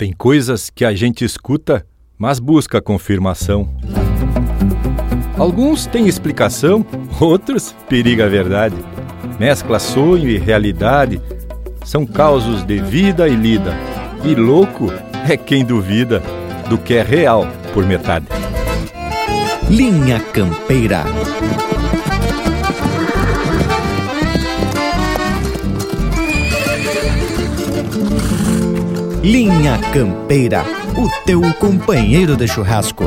Tem coisas que a gente escuta, mas busca confirmação. Alguns têm explicação, outros periga a verdade. Mescla sonho e realidade, são causos de vida e lida. E louco é quem duvida do que é real por metade. Linha Campeira. Linha Campeira, o teu companheiro de churrasco.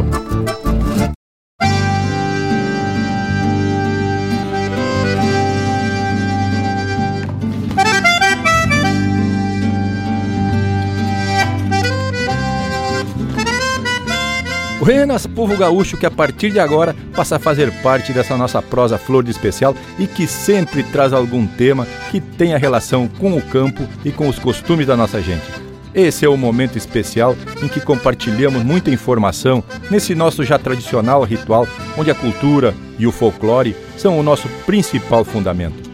Buenas, povo gaúcho que a partir de agora passa a fazer parte dessa nossa prosa flor de especial e que sempre traz algum tema que tenha relação com o campo e com os costumes da nossa gente. Esse é o momento especial em que compartilhamos muita informação nesse nosso já tradicional ritual, onde a cultura e o folclore são o nosso principal fundamento.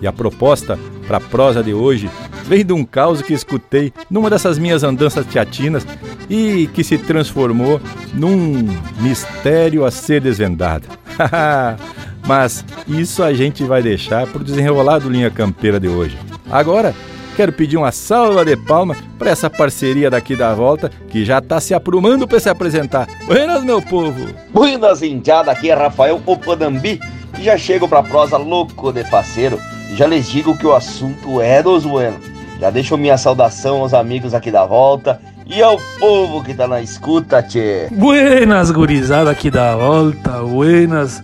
E a proposta para a prosa de hoje vem de um caos que escutei numa dessas minhas andanças teatinas e que se transformou num mistério a ser desvendado. Mas isso a gente vai deixar para o desenrolar do Linha Campeira de hoje. Agora, quero pedir uma salva de palma para essa parceria daqui da volta que já está se aprumando para se apresentar. Buenas, meu povo! Buenas, indiada, aqui é Rafael Opanambi e já chego para prosa louco de parceiro. Já lhes digo que o assunto é dos buenos. Já deixo minha saudação aos amigos aqui da volta e ao povo que tá na escuta, tchê. Buenas, gurizada aqui da volta, buenas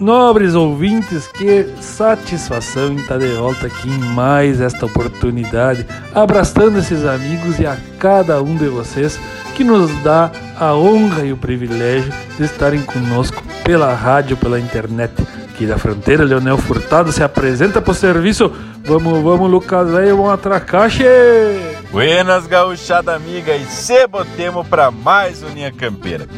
Nobres ouvintes, que satisfação estar de volta aqui em mais esta oportunidade, abraçando esses amigos e a cada um de vocês que nos dá a honra e o privilégio de estarem conosco pela rádio, pela internet. Aqui da fronteira, Leonel Furtado se apresenta pro serviço. Vamos, vamos, Lucas aí, vamos atracar, che! Buenas, gauchada amiga, e se botemos para mais Uninha Campeira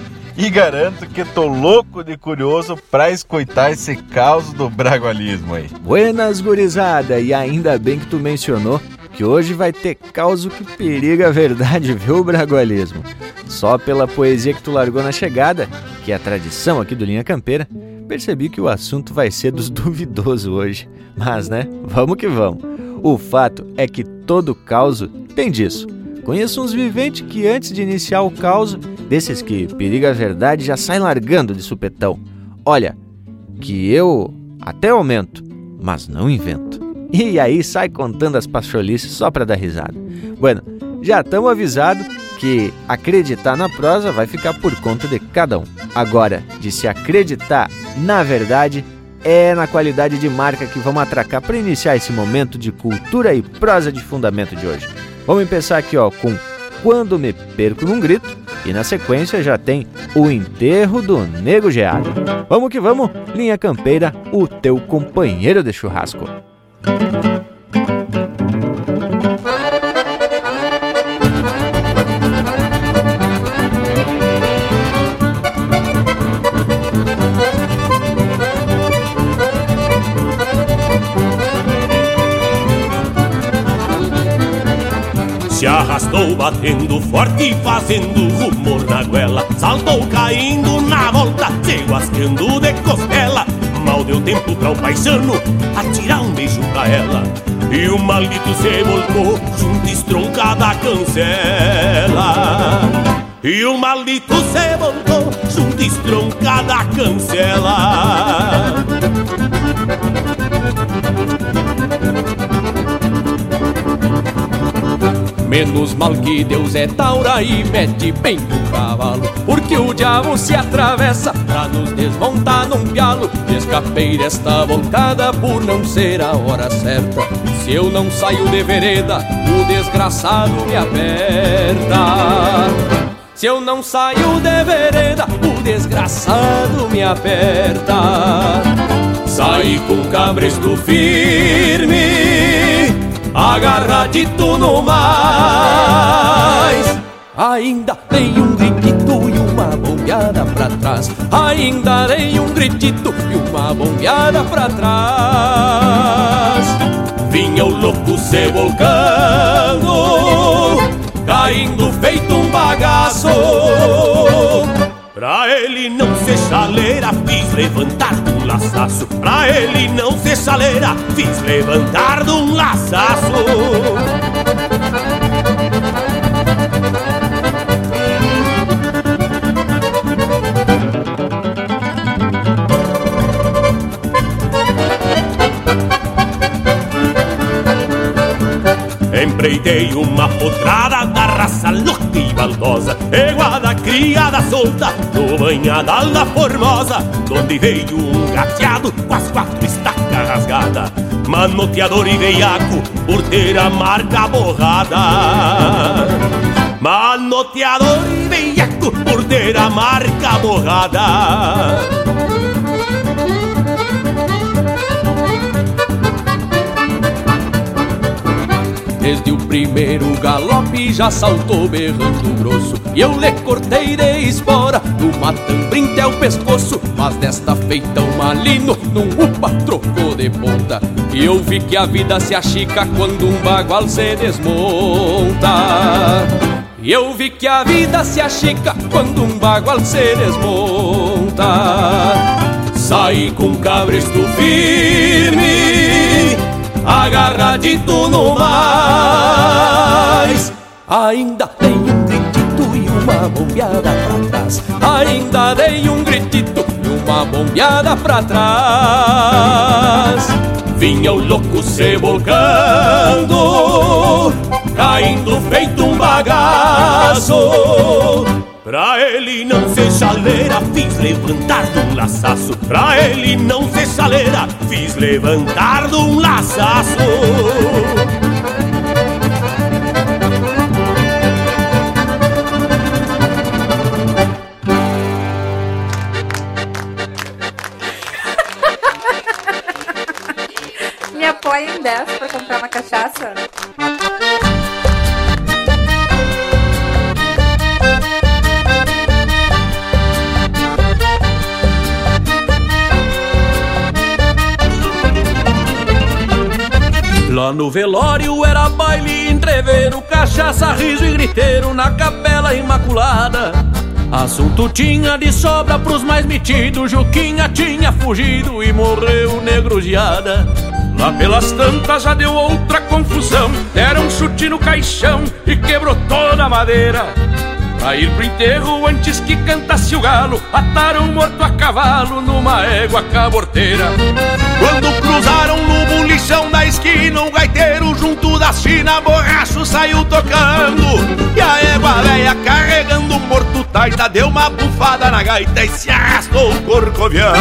e garanto que tô louco de curioso pra escutar esse caos do bragualismo aí. Buenas, gurizada, e ainda bem que tu mencionou que hoje vai ter caos que periga a verdade, viu, bragualismo? Só pela poesia que tu largou na chegada, que é a tradição aqui do Linha Campeira, percebi que o assunto vai ser dos duvidosos hoje. Mas, né, vamos que vamos. O fato é que todo caos tem disso Conheço uns viventes que antes de iniciar o caos, desses que periga a verdade, já saem largando de supetão. Olha, que eu até aumento, mas não invento. E aí sai contando as pacholices só para dar risada. Bueno, já estamos avisados que acreditar na prosa vai ficar por conta de cada um. Agora, de se acreditar na verdade, é na qualidade de marca que vamos atracar para iniciar esse momento de cultura e prosa de fundamento de hoje. Vamos pensar aqui ó, com Quando Me Perco Num Grito e na sequência já tem O Enterro do Nego Geado. Vamos que vamos, Linha Campeira, o teu companheiro de churrasco. Se arrastou batendo forte, fazendo rumor na goela. Saltou caindo na volta, se guascando de costela. Mal deu tempo pra o paisano atirar um beijo pra ela. E o maldito se voltou junto estroncada a cancela. E o maldito se voltou junto estroncada a cancela. Menos mal que Deus é taura e mete bem no cavalo. Porque o diabo se atravessa pra nos desmontar num pialo. E escapei desta voltada por não ser a hora certa. Se eu não saio de vereda, o desgraçado me aperta. Se eu não saio de vereda, o desgraçado me aperta. Saí com cabresto firme agarradito no mais. Ainda dei um gritito e uma bombeada pra trás. Ainda dei um gritito e uma bombeada pra trás. Vinha o louco se volcando, caindo feito um bagaço. Pra ele não ser chaleira, fiz levantar de um laçaço. Pra ele não ser chaleira, fiz levantar de um laçaço. Empreitei uma potrada da raça louca e baldosa Eguada criada solta no banhadal da Formosa Donde veio um gateado com as quatro estacas rasgadas Manoteador e veiaco por ter a marca borrada. Manoteador e veiaco por ter a marca borrada Desde o primeiro galope já saltou berrando grosso. E eu lhe cortei de espora numa tambrinta é o pescoço. Mas desta feita o malino num upa trocou de ponta. E eu vi que a vida se achica quando um bagual se desmonta. E eu vi que a vida se achica quando um bagual se desmonta. Saí com cabresto firme agarradito no mais. Ainda tem um gritito e uma bombeada pra trás. Ainda dei um gritito e uma bombeada pra trás. Vinha o louco se volcando, caindo feito um bagaço. Pra ele não ser chaleira, fiz levantar de um laçaço. Pra ele não ser chaleira, fiz levantar de um laçaço. Me apoia em 10 pra comprar uma cachaça? Lá no velório era baile, entreveiro, cachaça, riso e griteiro na capela imaculada. Assunto tinha de sobra pros mais metidos, Juquinha tinha fugido e morreu negruziada. Lá pelas tantas já deu outra confusão, deram um chute no caixão e quebrou toda a madeira. Pra ir pro enterro antes que cantasse o galo Ataram morto a cavalo numa égua caborteira. Quando cruzaram no bulichão da esquina O gaiteiro junto da China Borracho saiu tocando. E a égua velha carregando o morto Taita deu uma bufada na gaita E se arrastou corcoveando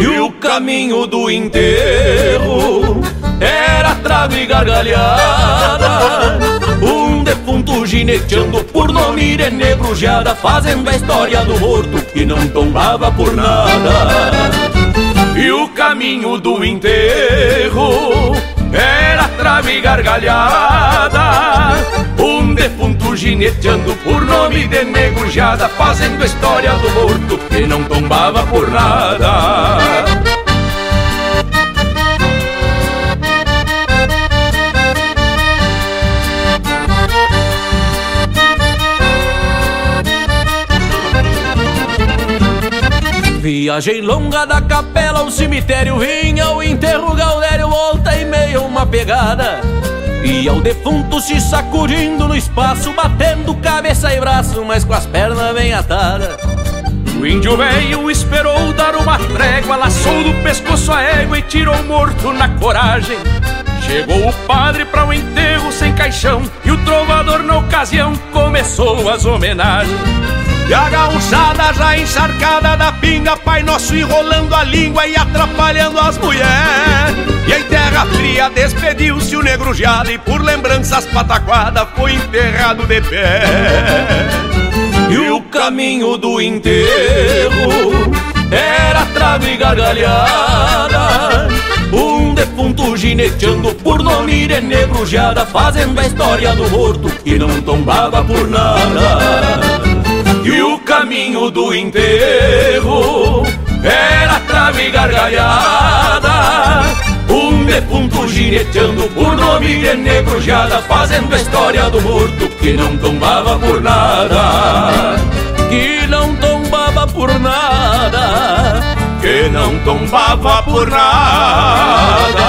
E o caminho do enterro Era trago e gargalhada. um defunto gineteando por nome de negrujada Fazendo a história do morto que não tombava por nada. E o caminho do enterro era trave gargalhada Um defunto gineteando por nome de negrujada Fazendo a história do morto que não tombava por nada Viagem longa da capela ao cemitério vinha o enterro Gaudério volta e meia uma pegada. E ao defunto se sacudindo no espaço Batendo cabeça e braço, mas com as pernas bem atadas. O índio velho esperou dar uma trégua Laçou do pescoço a égua e tirou morto na coragem. Chegou o padre para o enterro sem caixão E o trovador na ocasião começou as homenagens e a gauchada já encharcada da pinga Pai Nosso enrolando a língua e atrapalhando as mulheres. E em terra fria despediu-se o negro jado E por lembranças pataquada foi enterrado de pé. E o caminho do enterro era trave e gargalhada Um defunto gineteando por nome de negrujada Fazendo a história do morto que não tombava por nada e o caminho do enterro era trave gargalhada Um defunto gineteando por nome de negrojada, fazendo a história do morto que não tombava por nada. Que não tombava por nada. Que não tombava por nada.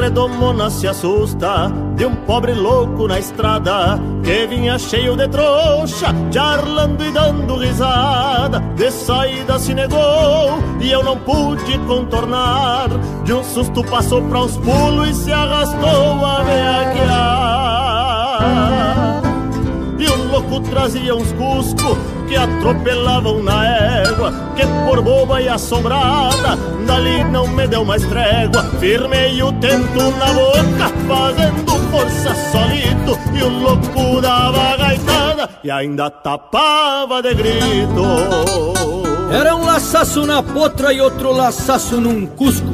Redomona se assusta de um pobre louco na estrada que vinha cheio de trouxa, charlando e dando risada. De saída se negou e eu não pude contornar. De um susto passou pra uns pulos e se arrastou a veaquear. E o louco trazia uns cusco que atropelavam na égua, que por boba e assombrada, dali não me deu mais trégua. Firmei o tento na boca, fazendo força solito, e o louco dava gaitada e ainda tapava de grito. Era um laçaço na potra e outro laçaço num cusco.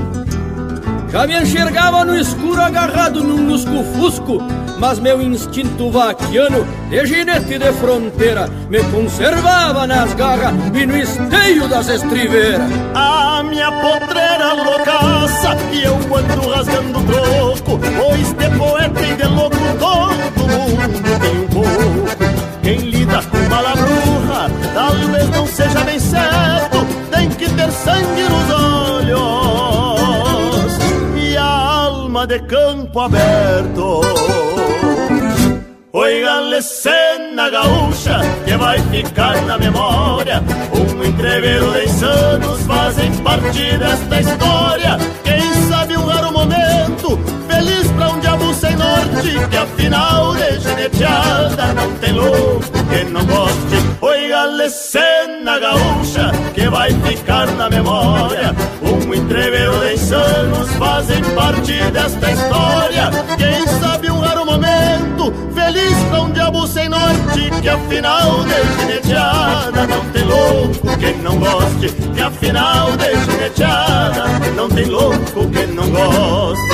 Já me enxergava no escuro agarrado num lusco-fusco Mas meu instinto vaquiano de ginete de fronteira Me conservava nas garras e no esteio das estriveiras A minha potreira loucaça e eu ando rasgando troco Pois de poeta e de louco todo mundo tem um pouco Quem lida com bala bruja talvez não seja bem certo Tem que ter sangue nos olhos de campo aberto. Oigan-lhe cena gaúcha que vai ficar na memória. Um entreveiro de insanos fazem parte desta história. Sem norte, que afinal de geneteada não tem louco que não goste. Oigan-lhe cena gaúcha que vai ficar na memória. Um entreveiro de insanos fazem parte desta história. Quem sabe um raro momento, feliz pra um diabo sem norte, que afinal de gineteada não tem louco que não goste. Que afinal de gineteada não tem louco que não goste.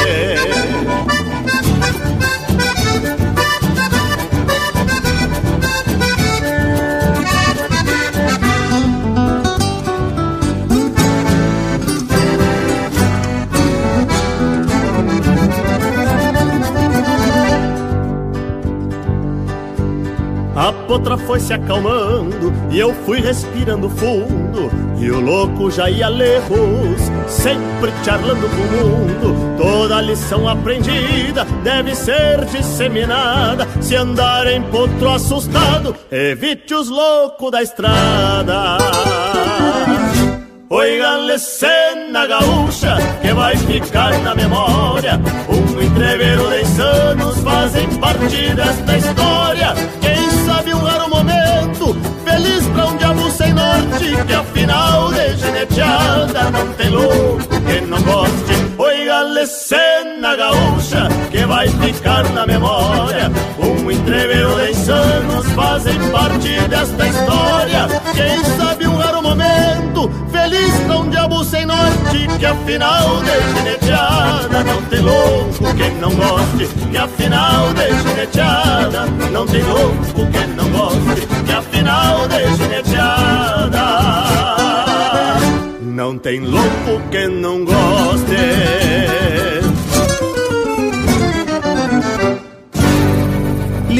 A potra foi se acalmando e eu fui respirando fundo. E o louco já ia lejos, sempre charlando com o mundo. Toda lição aprendida deve ser disseminada. Se andar em potro assustado, evite os loucos da estrada. Oigan-lhe cena gaúcha que vai ficar na memória. Um entreveiro de insanos fazem parte desta história. Sabe um raro momento, feliz pra um diabo sem norte, que afinal de geneteada não tem louco que não goste. Oigan-lhe cena gaúcha que vai ficar na memória. Um entreveiro de insanos fazem parte desta história. Quem sabe um raro momento, feliz pra um diabo sem norte, que afinal de geneteada não tem louco que não goste. Que afinal de geneteada não tem louco que não goste. Que afinal de geneteada não tem louco que não goste.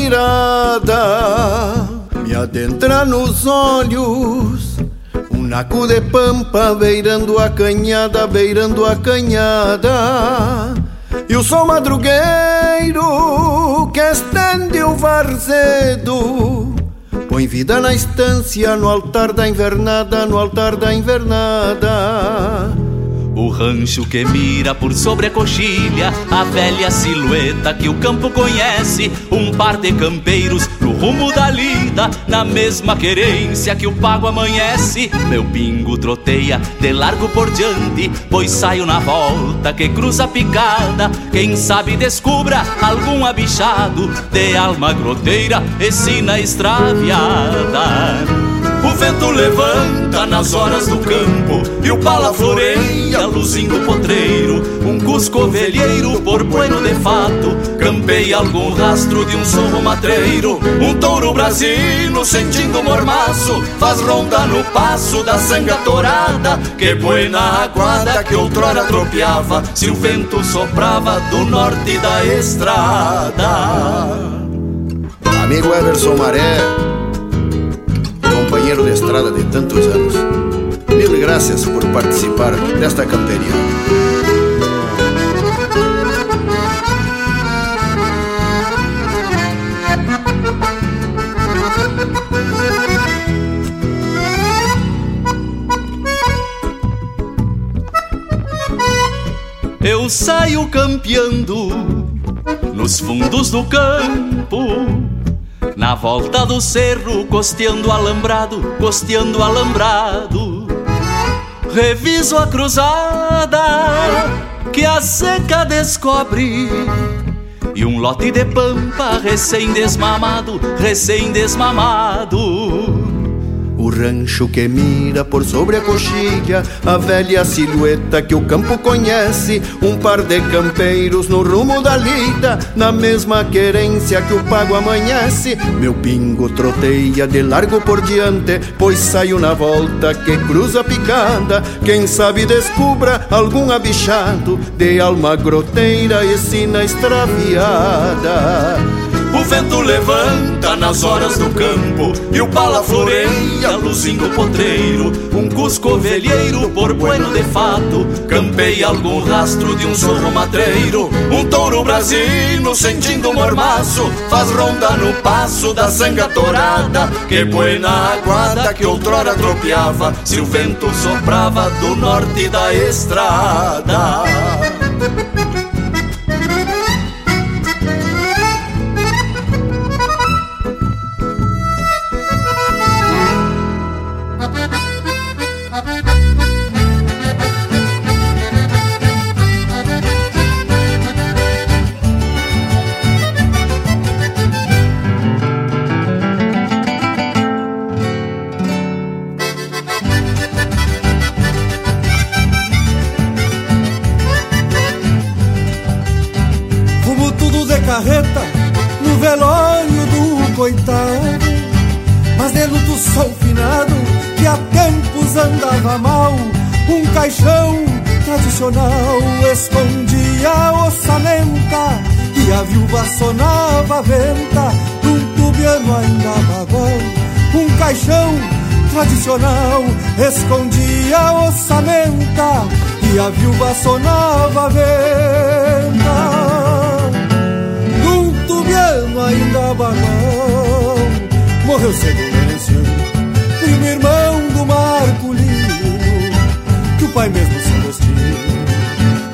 Mirada me adentra nos olhos naco de pampa beirando a canhada, beirando a canhada. E o sol madrugueiro que estende o varzedo Põe vida na estância, no altar da invernada, no altar da invernada. O rancho que mira por sobre a coxilha, a velha silhueta que o campo conhece, um par de campeiros no rumo da lida, na mesma querência que o pago amanhece. Meu pingo troteia de largo por diante, pois saio na volta que cruza a picada. Quem sabe descubra algum abichado de alma groteira e sina extraviada. Vento levanta nas horas do campo E o pala floreia luzindo potreiro. Um cusco velheiro por bueno de fato Campeia algum rastro de um sorro matreiro. Um touro brasino sentindo mormaço Faz ronda no passo da sanga torada Que buena aguada que outrora tropeava Se o vento soprava do norte da estrada. Amigo Everson Maré companheiro de estrada de tantos anos. Mil graças por participar desta camperia. Eu saio campeando nos fundos do campo na volta do cerro, costeando alambrado, costeando alambrado. Reviso a cruzada que a seca descobre. E um lote de pampa recém-desmamado, recém-desmamado. Rancho que mira por sobre a coxilha, a velha silhueta que o campo conhece, um par de campeiros no rumo da lida, na mesma querência que o pago amanhece. Meu pingo troteia de largo por diante, pois saio na volta que cruza picada. Quem sabe descubra algum abichado de alma groteira e sina extraviada. O vento levanta nas horas do campo E o pala floreia luzindo o potreiro. Um cusco velheiro por bueno de fato Campeia algum rastro de um sorro matreiro. Um touro brasino sentindo mormaço Faz ronda no passo da sanga torada Que buena aguada que outrora tropeava Se o vento soprava do norte da estrada carreta no velório do coitado. Mas de luto sou finado que há tempos andava mal. Um caixão tradicional escondia a ossamenta e a viúva sonava a venta num tubiano ainda bagual. Um caixão tradicional escondia a ossamenta e a viúva sonava a venta ainda balão Morreu cedo o Primo irmão do Marculino Que o pai mesmo se Agostinho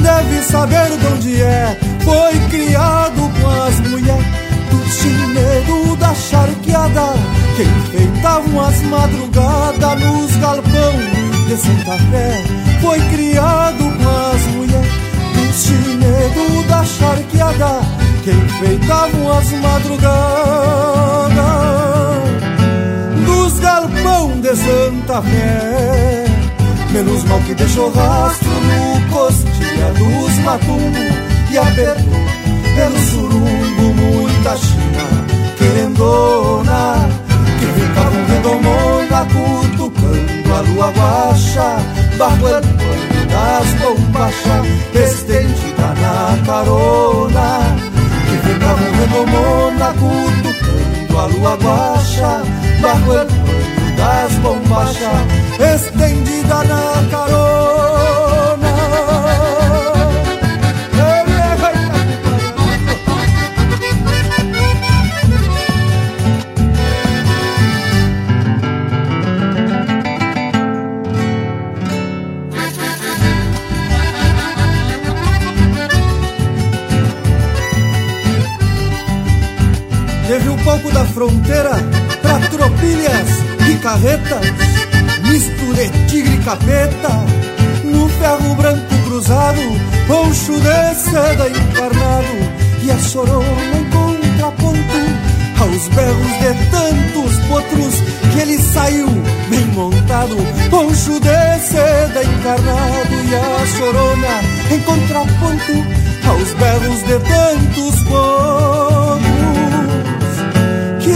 Deve saber de onde é Foi criado com as mulheres Do chinedo da charqueada Que enfeitavam as madrugadas Nos galpão. De Santa Fé Foi criado com as mulheres Do chinedo da charqueada que enfeitavam as madrugadas dos galpão de Santa Fé. Menos mal que deixou rastro no costilha dos matumbos e apertou pelo surumbo muita china querendona que ficavam redomona cutucando a lua guacha bajo el pano das bombachas estendida na carona cavalgando Mônaco, tocando a lua guacha, barro é das bombachas, estendida na carona. Teve um pouco da fronteira pra tropilhas e carretas, misto de tigre e capeta, no ferro branco cruzado, poncho de seda encarnado, e a chorona em contraponto aos berros de tantos potros que ele saiu bem montado, poncho de seda encarnado, e a chorona em contraponto aos berros de tantos potros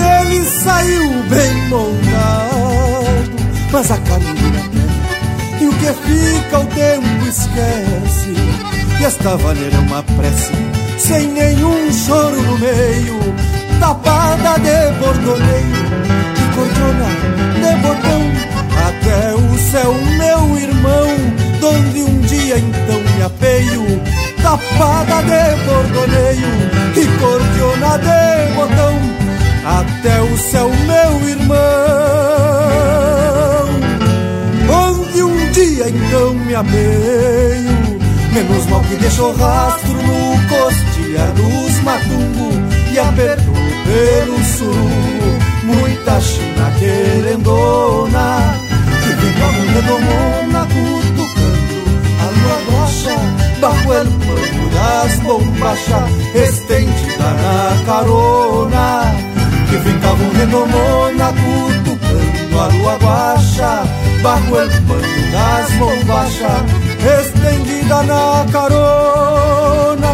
ele saiu bem montado, mas a caminho da terra e o que fica o tempo esquece. E esta vaneira é uma prece sem nenhum choro no meio, tapada de bordoneio, de cordona, de botão, até o céu, meu irmão, donde um dia então me apeio, tapada de bordoneio e cordiona de botão até o céu, meu irmão, onde um dia então me ameio, menos mal que deixou rastro no costilhar dos matungo e apertou pelo surungo, muita china querendona, que vem com a redomona cutucando a lua brocha, bajo el pano das bombachas, estendida na carona que ficavam redomona cutucando a lua guacha Bajo el pano das bombachas estendida na carona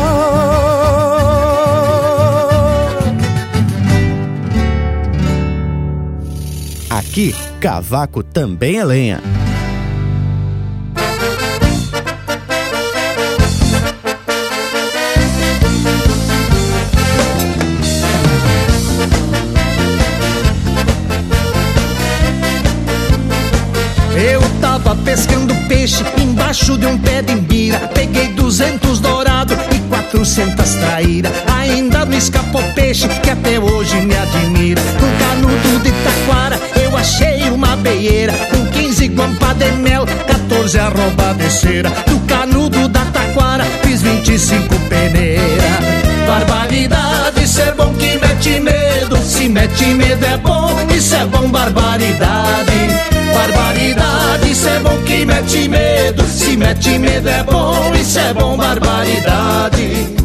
Aqui, cavaco também é lenha. Quatrocentas traíra. Ainda não escapou peixe que até hoje me admira. No canudo de taquara eu achei uma beieira. Com quinze guampa de mel, 14 arroba de cera. Do canudo da taquara fiz vinte e cinco peneira. Barbaridade, ser bom que mete medo. Se mete medo é bom, isso é bom, barbaridade. Barbaridade, isso é bom que mete medo. Se mete medo é bom, isso é bom, barbaridade.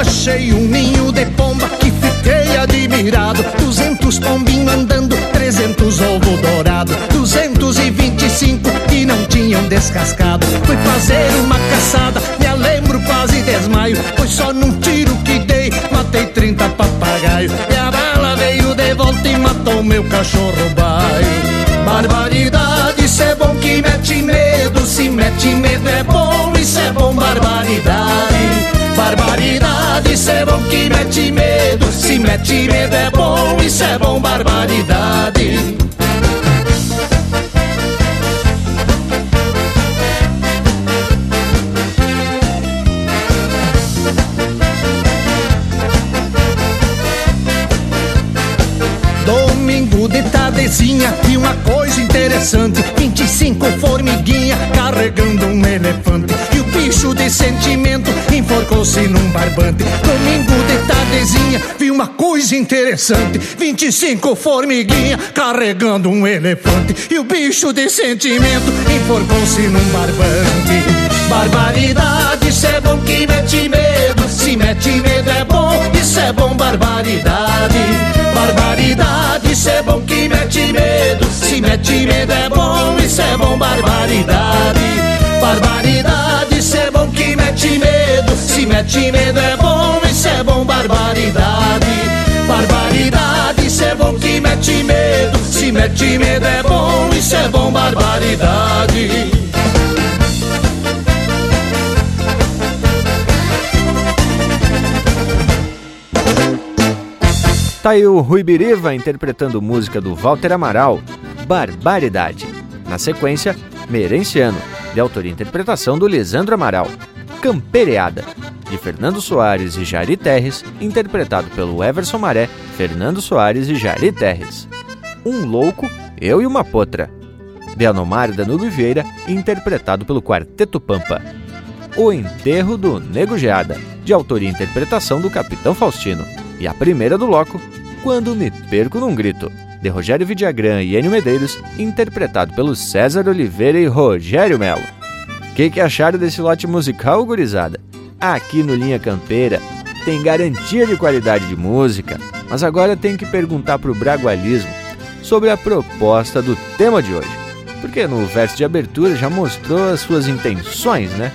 Achei um ninho de pomba que fiquei admirado. Duzentos pombinhos andando, trezentos ovo dourado. Tinham descascado. Fui fazer uma caçada, me lembro quase desmaio. Foi só num tiro que dei, matei 30 papagaio. E a bala veio de volta e matou meu cachorro baio. Barbaridade, isso é bom que mete medo. Se mete medo é bom, isso é bom, barbaridade. Barbaridade, isso é bom que mete medo. Se mete medo é bom, isso é bom, barbaridade. Tardezinha e uma coisa interessante. 25 formiguinha carregando um elefante. E o bicho de sentimento enforcou-se num barbante. Domingo de tardezinha vi uma coisa interessante. 25 formiguinha carregando um elefante. E o bicho de sentimento enforcou-se num barbante. Barbaridade, isso é bom que mete medo. Se mete medo é bom, isso é bom, barbaridade Barbaridade, isso é bom que mete medo. Se mete medo é bom, isso é bom, barbaridade. Barbaridade, isso é bom que mete medo. Se mete medo é bom, isso é bom, barbaridade. Barbaridade, isso é bom que mete medo. Se mete medo é bom, isso é bom, barbaridade Tá aí o Rui Biriva interpretando música do Walter Amaral, Barbaridade. Na sequência, Merenciano, de autoria e interpretação do Lisandro Amaral, Campereada, de Fernando Soares e Jari Terres, interpretado pelo Everson Maré, Fernando Soares e Jari Terres. Um Louco, Eu e uma Potra, de Anomário Danilo Vieira, interpretado pelo Quarteto Pampa. O Enterro do Nego Geada, de autoria e interpretação do Capitão Faustino. E a primeira do Loco, Quando Me Perco Num Grito, de Rogério Vidagrã e Enio Medeiros, interpretado pelo César Oliveira e Rogério Melo. O que, que acharam desse lote musical, gurizada? Aqui no Linha Campeira tem garantia de qualidade de música, mas agora tem que perguntar pro Bragualismo sobre a proposta do tema de hoje. Porque no verso de abertura já mostrou as suas intenções, né?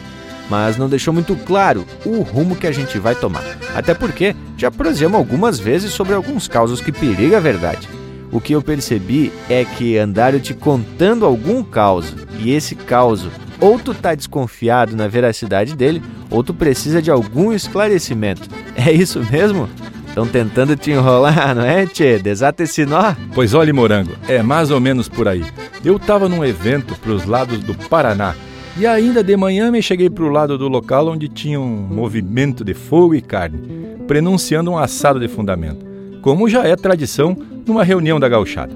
Mas não deixou muito claro o rumo que a gente vai tomar. Até porque já prosseguimos algumas vezes sobre alguns causos que periga a verdade. O que eu percebi é que andaram te contando algum caos e esse caos ou tu tá desconfiado na veracidade dele, ou tu precisa de algum esclarecimento. É isso mesmo? Estão tentando te enrolar, não é, Tchê? Desata esse nó. Pois olhe, Morango, é mais ou menos por aí. Eu tava num evento pros lados do Paraná e ainda de manhã me cheguei pro lado do local onde tinha um movimento de fogo e carne, prenunciando um assado de fundamento, como já é tradição numa reunião da gauchada.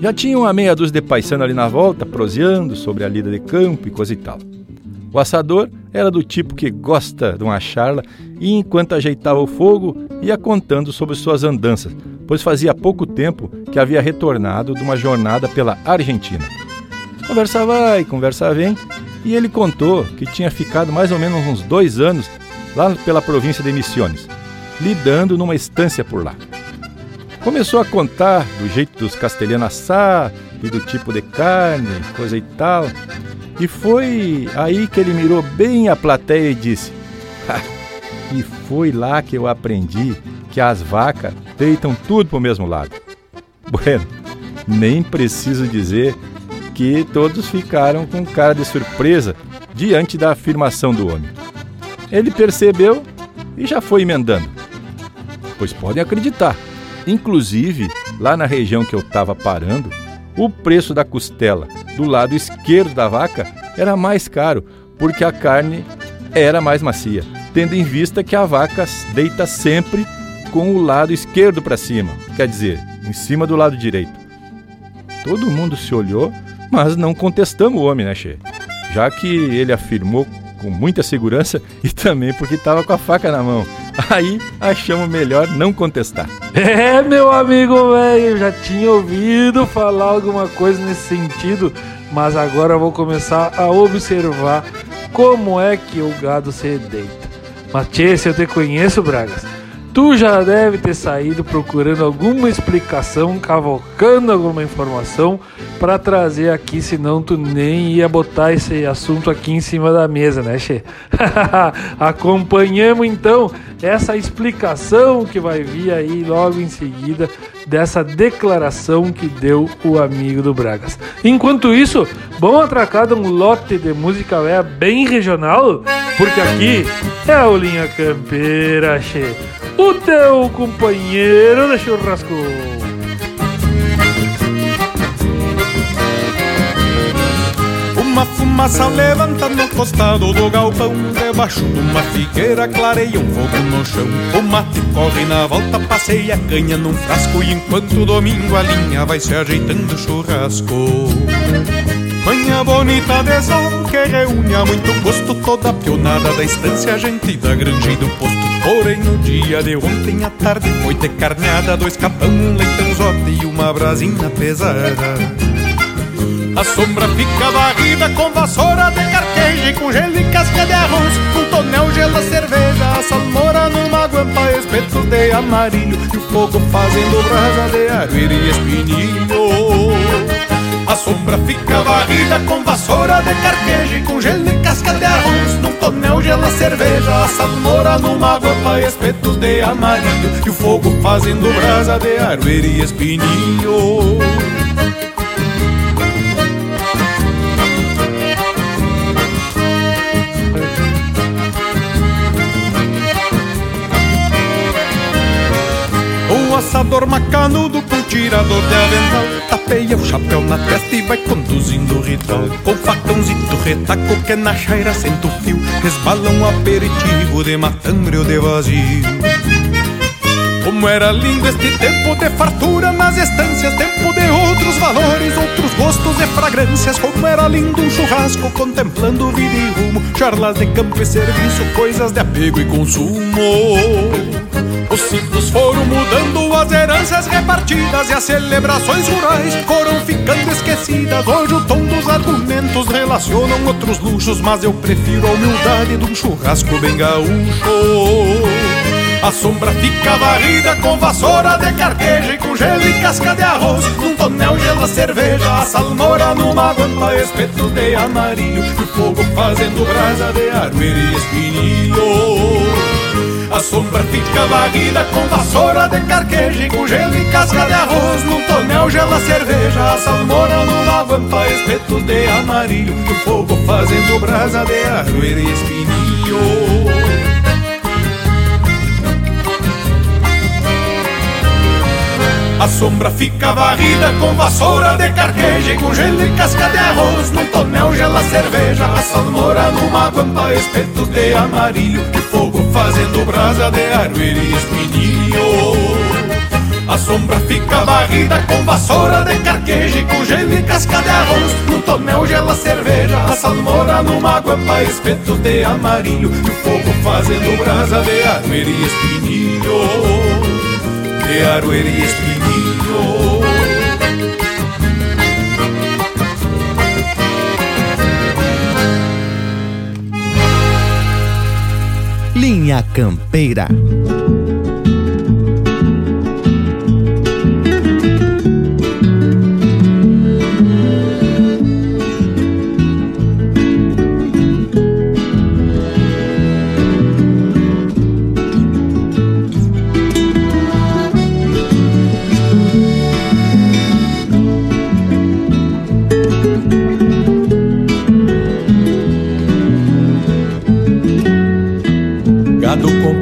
Já tinha uma meia dúzia de paisano ali na volta, proseando sobre a lida de campo e coisa e tal. O assador era do tipo que gosta de uma charla e, enquanto ajeitava o fogo, ia contando sobre suas andanças, pois fazia pouco tempo que havia retornado de uma jornada pela Argentina. Conversa vai, conversa vem, e ele contou que tinha ficado mais ou menos uns dois anos lá pela província de Missões, lidando numa estância por lá. Começou a contar do jeito dos castelhanos assar e do tipo de carne, coisa e tal. E foi aí que ele mirou bem a plateia e disse: E foi lá que eu aprendi que as vacas deitam tudo pro mesmo lado. Bueno, nem preciso dizer que todos ficaram com cara de surpresa diante da afirmação do homem. Ele percebeu e já foi emendando. Pois podem acreditar. Inclusive, lá na região que eu estava parando, o preço da costela do lado esquerdo da vaca era mais caro, porque a carne era mais macia, tendo em vista que a vaca deita sempre com o lado esquerdo para cima, quer dizer, em cima do lado direito. Todo mundo se olhou, mas não contestamos o homem, né, Che? Já que ele afirmou com muita segurança e também porque estava com a faca na mão. Aí achamos melhor não contestar. É, meu amigo velho, já tinha ouvido falar alguma coisa nesse sentido, mas agora vou começar a observar como é que o gado se deita. Se eu te conheço, Bragas, tu já deve ter saído procurando alguma explicação, cavocando alguma informação para trazer aqui, senão tu nem ia botar esse assunto aqui em cima da mesa, né, Che? Acompanhamos então essa explicação que vai vir aí logo em seguida dessa declaração que deu o amigo do Bragas. Enquanto isso, vamos atracar de um lote de música véia bem regional, porque aqui é o Linha Campeira, Che. O teu companheiro de churrasco. Uma fumaça levanta no costado do galpão Debaixo de uma figueira clareia um fogo no chão O mate corre na volta, passeia a canha num frasco E enquanto domingo a linha vai se ajeitando o churrasco Manhã bonita de sol que reúne a muito gosto Toda a pionada da estância, gente da granja e do posto. Porém no dia de ontem à tarde foi ter carneada Dois capão, um leitãozote e uma brasinha pesada. A sombra fica varrida com vassoura de carqueja E com gelo e casca de arroz Com tonel, gelo, cerveja A salmoura numa guampa Espetos de amarilho E o fogo fazendo brasa de arrueira e espinilho A sombra fica varrida com vassoura de carqueja E com gelo e casca de arroz. Num tonel, gelo, cerveja A salmoura numa guampa Espetos de amarilho E o fogo fazendo brasa de arrueira e espinilho O assador macanudo com tirador de avental. Tapeia o chapéu na testa e vai conduzindo o ritual Com facãozito retaco que na chaira senta o fio. Resbala um aperitivo de matambre ou de vazio. Como era lindo este tempo de fartura nas estâncias, tempo de outros valores, outros gostos e fragrâncias. Como era lindo um churrasco contemplando vida e rumo, charlas de campo e serviço, coisas de apego e consumo. Os ciclos foram mudando, as heranças repartidas e as celebrações rurais foram ficando esquecidas. Hoje o tom dos argumentos relacionam outros luxos, mas eu prefiro a humildade de um churrasco bem gaúcho. A sombra fica varrida com vassoura de carqueja e com gelo e casca de arroz. Num tonel gela cerveja, a salmoura numa guampa, espetos de amarilho. E fogo fazendo brasa de armeira e espinilho. A sombra fica varrida com vassoura de carqueja e com gelo e casca de arroz. Num tonel gela cerveja, a salmoura numa guampa, espetos de amarilho. E fogo fazendo brasa de armeira e espinilho. A sombra fica varrida com vassoura de carqueja e com gelo e casca de arroz. Num tonel gela cerveja, a salmoura numa guampa, espetos de amarilho. Fazendo brasa de armeira e espinilho. A sombra fica varrida com vassoura de carqueja e com gelo e casca de arroz. Num tonel gela cerveja, a salmoura numa guampa, espetos de amarilho. E fogo fazendo brasa de armeira e espinilho de aroeira e espinilho. Linha Campeira.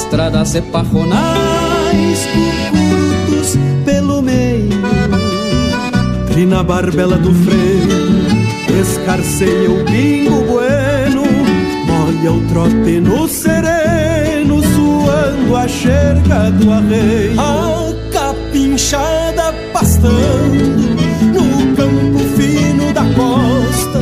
estradas e parronais, curtos pelo meio. Trina a barbela do freio, escarceia o bingo bueno, molha o trote no sereno, suando a xerga do arreio. A capinchada pastando no campo fino da costa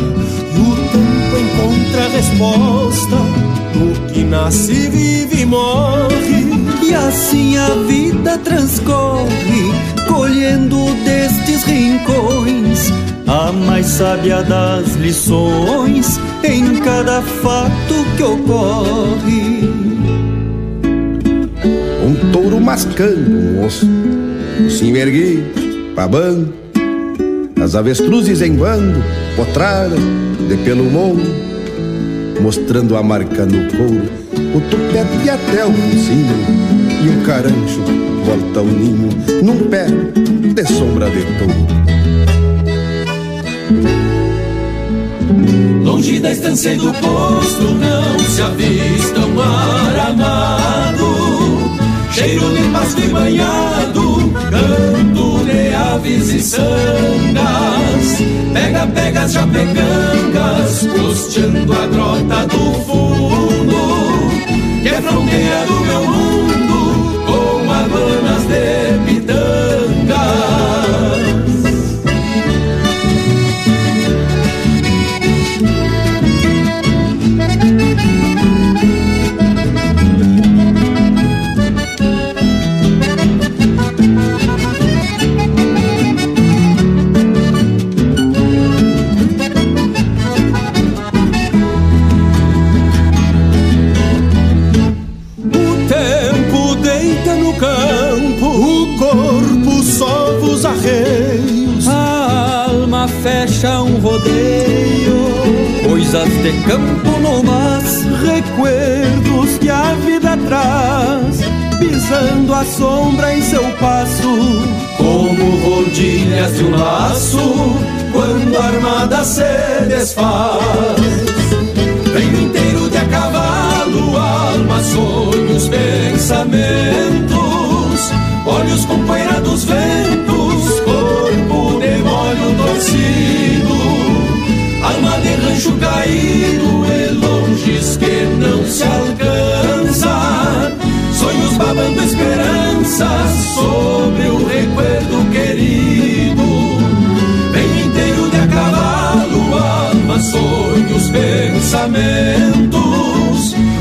encontra resposta no que nasce, vive e morre. E assim a vida transcorre, colhendo destes rincões a mais sábia das lições em cada fato que ocorre. Um touro mascando, moço, se erguei, babando, as avestruzes em bando, potrada, de pelo longo, mostrando a marca no couro, o tupete até o focinho, e um carancho volta ao ninho, num pé de sombra de touro. Longe da estância e do posto não se avista um aramado, cheiro de pasto e banhado, canto de aves e sangas, pega, pega já pegangas, costeando a grota do fundo, que é fronteira do meu mundo, Coisas de campo no mas, recuerdos que a vida traz, marcando a sombra em seu passo, como rodilhas de um laço, quando a armada se desfaz. Venho inteiro de a cavalo, alma, sonhos, pensamentos, olhos com poeira dos ventos, corpo de molho torcido, rancho caído, e longes que não se alcança, sonhos babando esperanças sobre o recuerdo querido. Venho inteiro de a cavalo, alma, sonhos, pensamentos,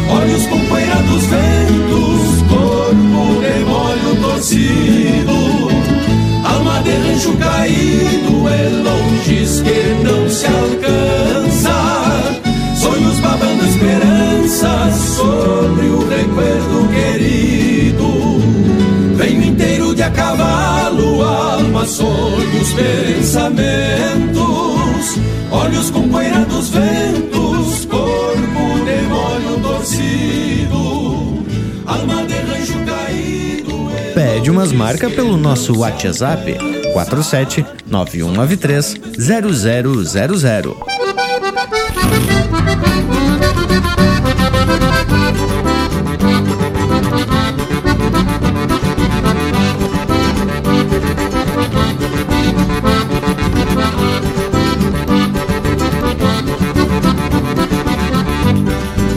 olhos com poeira dos ventos, corpo de molho torcido, alma de rancho caído, é longes que não se alcança, babando esperanças sobre o recuerdo querido. Venho inteiro de a cavalo, alma, sonhos, pensamentos, olhos com poeira dos ventos, corpo de molho torcido, alma de rancho caído. Pede umas marcas pelo nosso WhatsApp 47 9193 0000.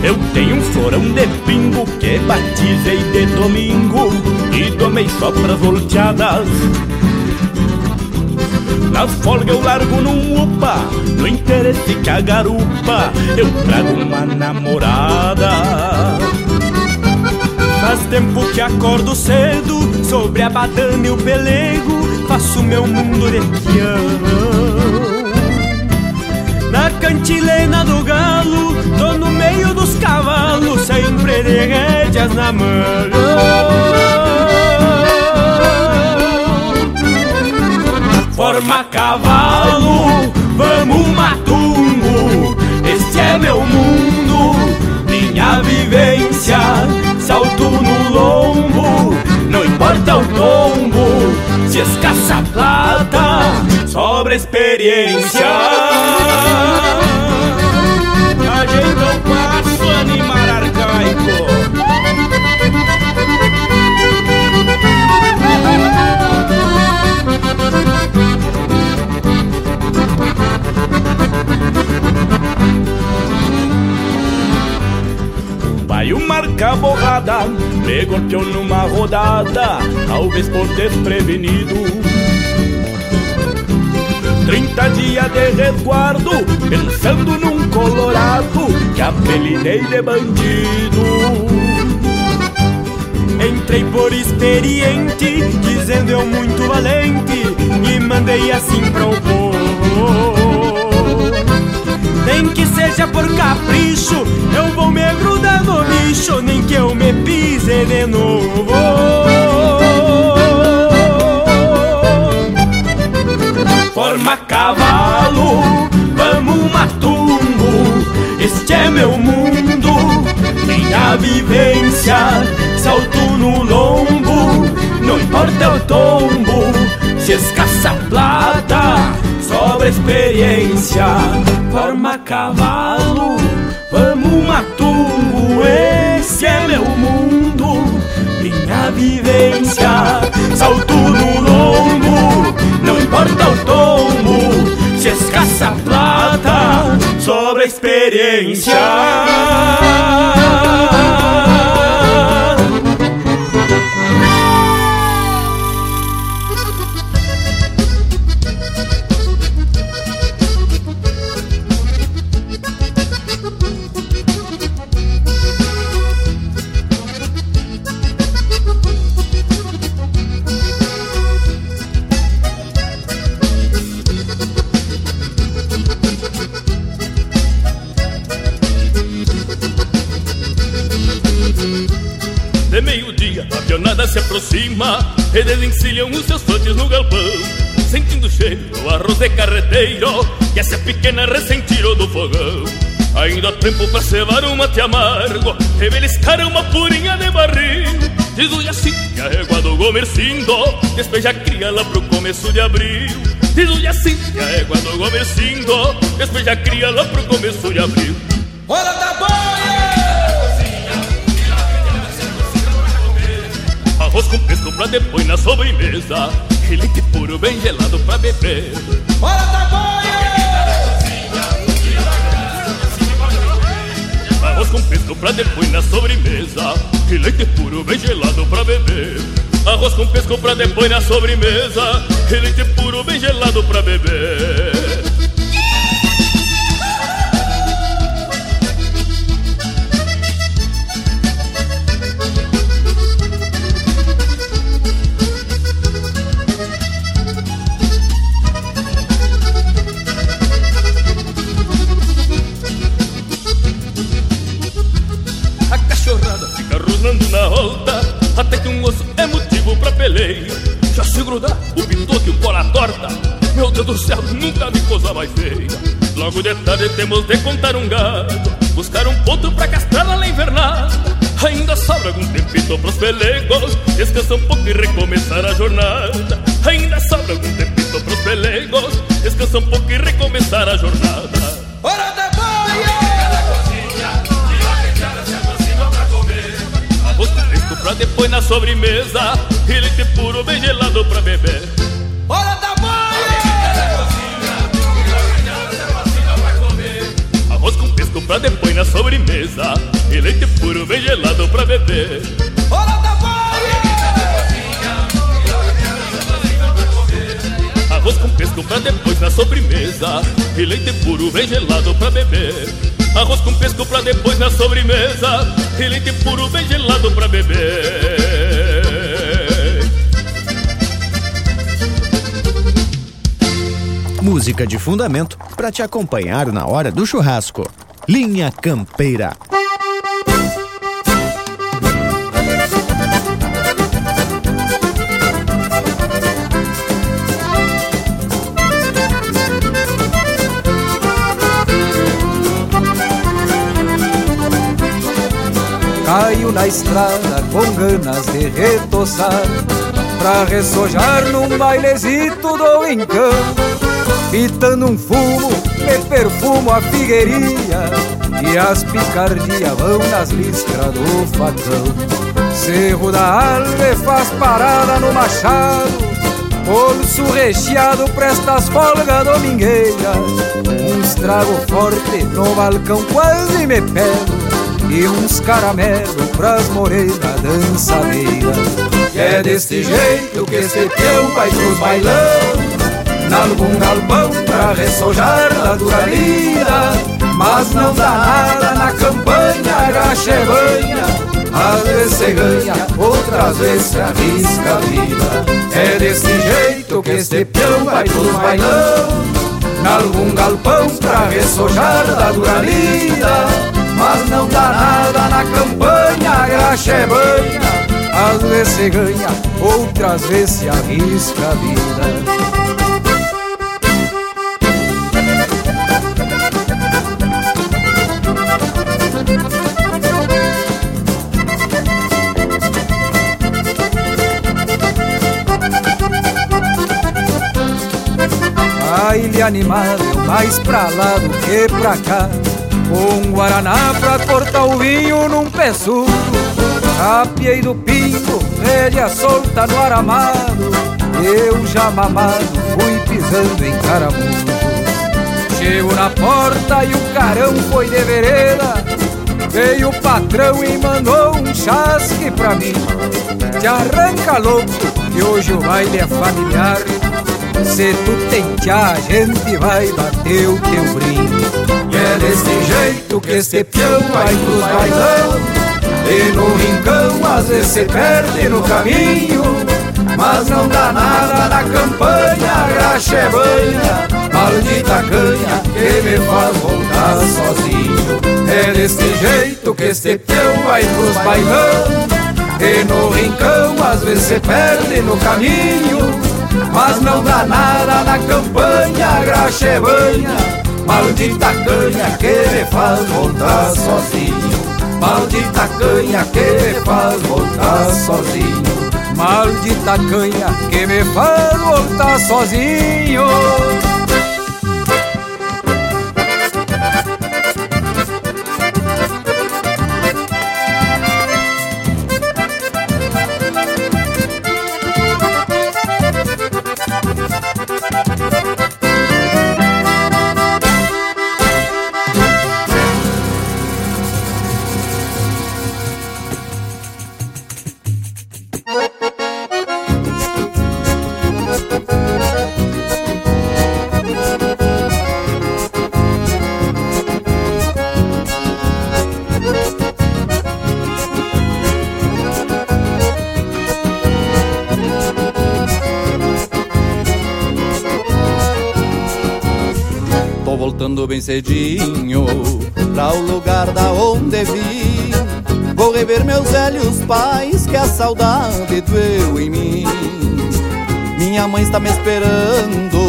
Eu tenho um florão de pingo que batizei de domingo e domei só pras volteadas. Na folga eu largo num upa, no interesse que a garupa eu trago uma namorada. Faz tempo que acordo cedo, sobre a badana e o pelego, faço meu mundo de peão. Na cantilena do galo, tô no meio dos cavalos, sempre de rédeas na mão. Forma cavalo, vamos matungo, este é meu mundo, minha vivência, salto no lombo, não importa o tombo, se escassa plata, sobra experiência. Ajeita o passo, animar arcaico. Vai o marca borrada, me golpeou numa rodada, talvez por desprevenido. Trinta dias de resguardo, pensando num colorado que apelidei de bandido. Entrei por experiente, dizendo eu muito valente, e mandei assim pro povo. Nem que seja por capricho, eu vou me grudar no bicho, nem que eu me pise de novo. Forma cavalo, vamos matungo, este é meu mundo, minha vivência, salto no lombo, não importa o tombo, se escassa plata, sobra experiência. Forma cavalo, vamos matungo, esse é meu mundo, minha vivência, salto no lombo, não importa o tombo, se escassa a plata, sobra experiência. De carreteiro Que essa pequena recém-tirou do fogão. Ainda há tempo pra cevar um mate amargo E beliscar uma purinha de barril. Diz assim que comercindo Despeja a cria lá pro começo de abril. Diz-lhe assim que a égua do comercindo Despeja a cria lá pro começo de abril. Olha da boia! Arroz com pesco pra depois na sobremesa. E leite puro bem gelado pra beber. Olha da com pesco pra depois na sobremesa. E leite puro bem gelado pra beber. Arroz com pesco pra depois na sobremesa. E leite puro bem gelado pra beber Já se grudar o pintor que o cola torta. Meu Deus do céu, nunca vi coisa mais feia. Logo de tarde temos de contar um gado Buscar um ponto pra castrar na invernada. Ainda sobra algum tempito pros pelegos Descansar um pouco e recomeçar a jornada. Ainda sobra algum tempito pros pelegos Descansar um pouco e recomeçar a jornada. Hora da boia! Arroz com fresco pra depois na sobremesa E leite puro bem gelado pra beber. Da boia! Arroz com fresco pra depois na sobremesa. E leite puro bem gelado pra beber. Da boia! Arroz com pesco pra depois na sobremesa. E leite puro bem gelado pra beber. Arroz com pesco pra depois na sobremesa. E leite puro bem gelado pra beber Música de fundamento para te acompanhar na hora do churrasco. Linha Campeira. Caio na estrada com ganas de retoçar Pra ressojar num bailezito do encanto Pitando um fumo, me perfumo a figueirinha E as picardias vão nas listras do facão. Cerro da Alve faz parada no machado Bolso recheado presta as folgas domingueiras. Uns trago forte no balcão quase me pego e uns caramelo pras morenas dançadeiras. É deste jeito que esse peão vai pros bailão, nalgum galpão pra ressojar da dura lida. Mas não dá nada na campanha, graxa banha, às vezes se ganha, outras vezes se arrisca a vida. É deste jeito que este peão vai pros bailão, nalgum galpão pra ressojar da dura lida. Mas não dá nada na campanha, a graxa banha Às vezes se ganha, outras vezes se arrisca a vida A ilha animada é mais pra lá do que pra cá. Com um guaraná pra cortar o vinho num pé surdo Capiei do pingo, rédea solta no aramado. Eu já mamado fui pisando em caramujo. Chego na porta e o carão foi de vereda. Veio o patrão e mandou um chasque pra mim. Te arranca louco que hoje o baile é familiar Se tu tchá, a gente vai bater o teu brinde. E é desse jeito que este peão vai pros bailão. E no rincão às vezes se perde no caminho. Mas não dá nada na campanha, a graxa é banha. Maldita canha que me faz voltar sozinho. É desse jeito que este peão vai pros bailão. E no rincão às vezes se perde no caminho Mas não dá nada na campanha, graxa é banha Maldita canha que me faz voltar sozinho. Maldita canha que me faz voltar sozinho. Maldita de tacanha que me faz voltar sozinho. Bem cedinho Pra o lugar da onde vim. Vou rever meus velhos pais Que a saudade doeu em mim. Minha mãe está me esperando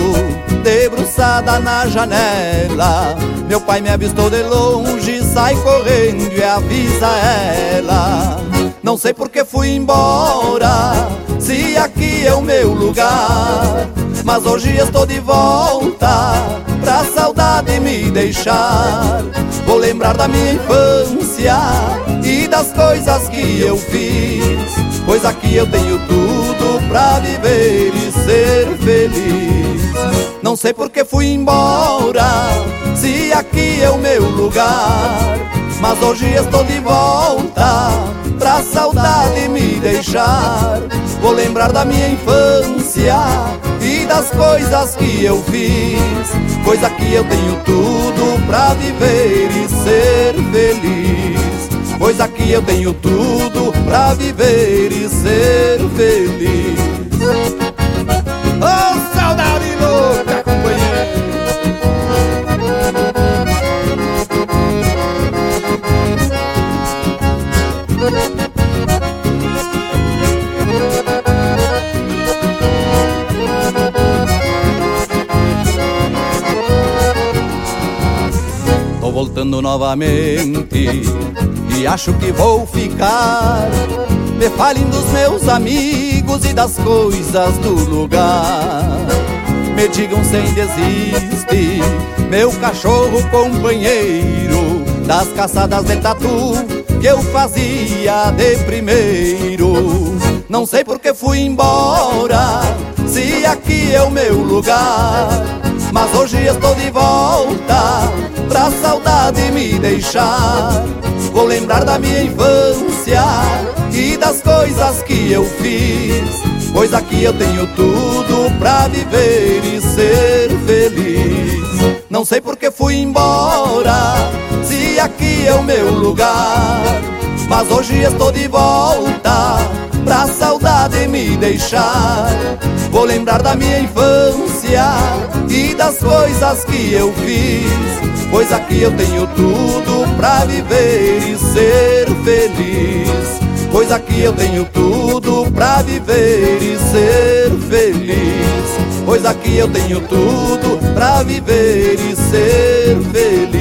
Debruçada na janela. Meu pai me avistou de longe Sai correndo e avisa ela. Não sei por que fui embora Se aqui é o meu lugar. Mas hoje estou de volta me deixar. Vou lembrar da minha infância e das coisas que eu fiz, pois aqui eu tenho tudo pra viver e ser feliz. Não sei por que fui embora, se aqui é o meu lugar, mas hoje estou de volta pra saudade me deixar. Vou lembrar da minha infância das coisas que eu fiz, pois aqui eu tenho tudo pra viver e ser feliz. Pois aqui eu tenho tudo pra viver e ser feliz. Novamente e acho que vou ficar. Me falem dos meus amigos e das coisas do lugar. Me digam sem desiste, meu cachorro companheiro das caçadas de tatu que eu fazia de primeiro. Não sei por que fui embora, se aqui é o meu lugar. Mas hoje estou de volta pra saudade me deixar. Vou lembrar da minha infância e das coisas que eu fiz, pois aqui eu tenho tudo pra viver e ser feliz. Não sei por que fui embora, se aqui é o meu lugar. Mas hoje estou de volta pra saudade me deixar. Vou lembrar da minha infância e das coisas que eu fiz, pois aqui eu tenho tudo pra viver e ser feliz. Pois aqui eu tenho tudo pra viver e ser feliz. Pois aqui eu tenho tudo pra viver e ser feliz.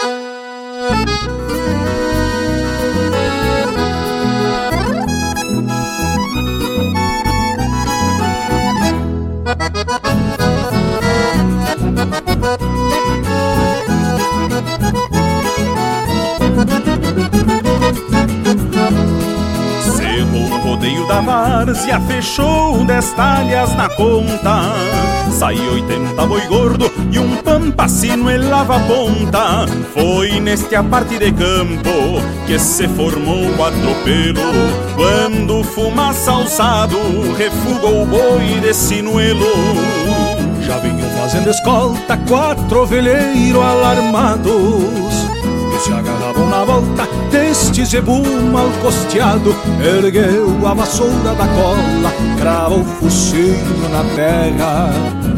Rodeio da várzea, fechou dez talhas na conta. Saiu 80 boi gordo e um pampacino em lava ponta. Foi neste aparte de campo que se formou o atropelo. Quando fumaça alçado refugou o boi de sinuelo. Já vinham fazendo escolta quatro ovelheiros alarmados Que se agarravam na volta deste zebu mal costeado Ergueu a vassoura da cola, cravou o focinho na terra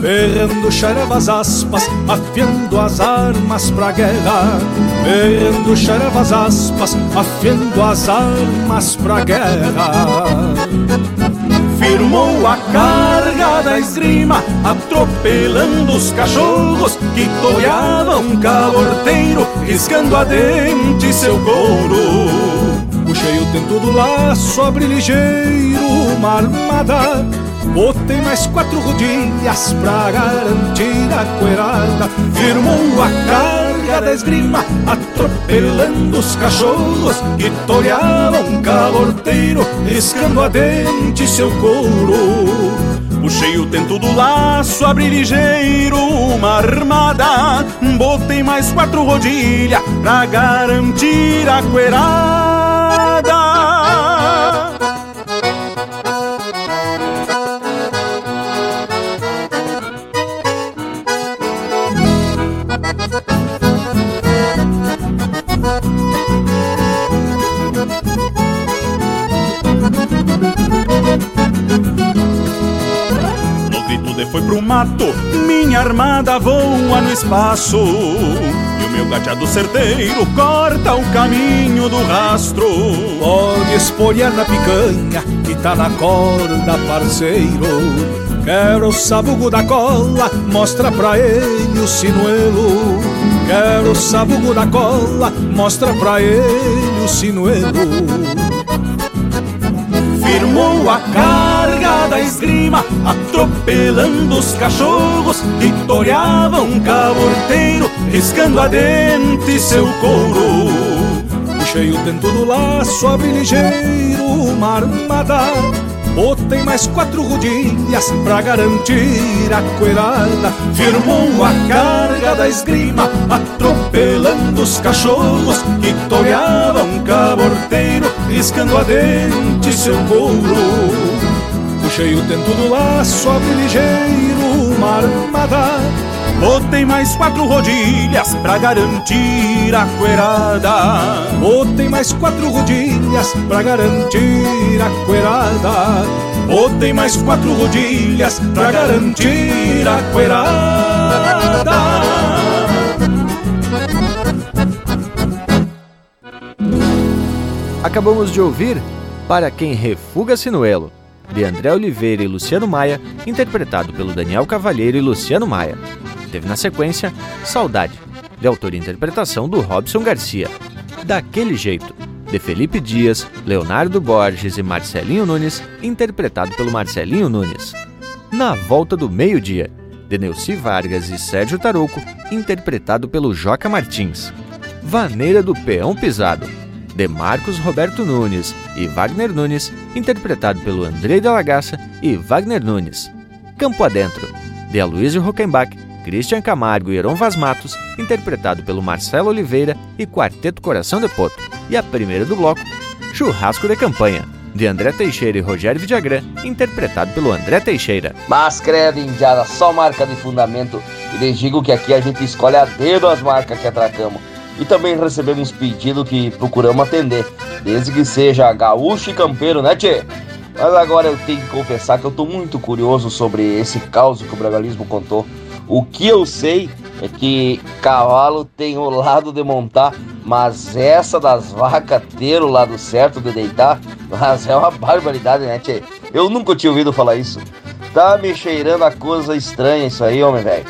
Berrando xerevas aspas, afiando as armas pra guerra. Berrando xerevas aspas, afiando as armas pra guerra. Firmou a carga da esgrima, atropelando os cachorros que toreavam um caborteiro, riscando a dente seu couro. Puxei o tento do laço, abri ligeiro uma armada Botei mais quatro rodilhas pra garantir a coerada Firmou a carga da esgrima Atropelando os cachorros Que toreavam um calorteiro Riscando a dente seu couro Puxei o tento do laço, abri ligeiro uma armada. Botei mais quatro rodilhas pra garantir a coerada foi pro mato, minha armada voa no espaço. E o meu gateado certeiro corta o caminho do rastro. Pode espolhar na picanha que tá na corda, parceiro. Quero o sabugo da cola, mostra pra ele o sinuelo. Quero o sabugo da cola, mostra pra ele o sinuelo firmou a carga da esgrima, atropelando os cachorros que um caborteiro, riscando a dente seu couro. Puxei o tento do laço, abri ligeiro uma armada. Botei mais quatro rodilhas pra garantir a coerada Firmou a carga da esgrima Atropelando os cachorros Que um caborteiro Riscando a dente seu couro Puxei o tento do laço, abri ligeiro uma armada Botei mais quatro rodilhas pra garantir a coerada. Botei mais quatro rodilhas pra garantir a coerada. Botei mais quatro rodilhas pra garantir a coerada. Acabamos de ouvir Para Quem Refuga Sinuelo, de André Oliveira e Luciano Maia, interpretado pelo Daniel Cavalheiro e Luciano Maia teve na sequência Saudade, de autoria e interpretação do Robson Garcia. Daquele jeito, de Felipe Dias, Leonardo Borges e Marcelinho Nunes, interpretado pelo Marcelinho Nunes. Na Volta do Meio-Dia, de Neuci Vargas e Sérgio Tarouco, interpretado pelo Joca Martins. Vaneira do Peão Pisado, de Marcos Roberto Nunes e Wagner Nunes, interpretado pelo Andrei de Lagaça e Wagner Nunes. Campo Adentro, de Aloysio Rockenbach Christian Camargo e Heron Vaz Matos, interpretado pelo Marcelo Oliveira e Quarteto Coração de Poto. E a primeira do bloco, Churrasco de Campanha, de André Teixeira e Rogério Vidagrã, interpretado pelo André Teixeira. Mas credo, indiada, só marca de fundamento. E lhes digo que aqui a gente escolhe a dedo as marcas que atracamos. E também recebemos pedido que procuramos atender, desde que seja gaúcho e campeiro, né, tchê? Mas agora eu tenho que confessar que eu tô muito curioso sobre esse caos que o Bragalismo contou. O que eu sei é que cavalo tem o lado de montar, mas essa das vacas ter o lado certo de deitar, mas é uma barbaridade, né, tchê? Eu nunca tinha ouvido falar isso. Tá me cheirando a coisa estranha isso aí, homem velho.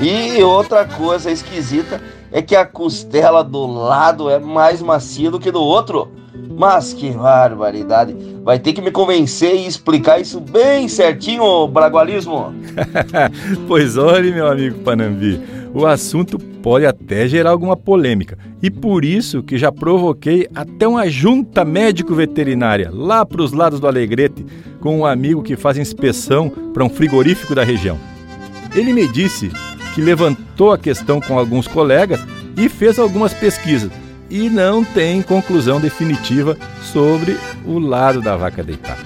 E outra coisa esquisita é que a costela do lado é mais macia do que do outro. Mas que barbaridade. Vai ter que me convencer e explicar isso bem certinho, Bragualismo. pois olhe, meu amigo Panambi, o assunto pode até gerar alguma polêmica. E por isso que já provoquei até uma junta médico-veterinária lá para os lados do Alegrete com um amigo que faz inspeção para um frigorífico da região. Ele me disse que levantou a questão com alguns colegas e fez algumas pesquisas e não tem conclusão definitiva sobre o lado da vaca deitada.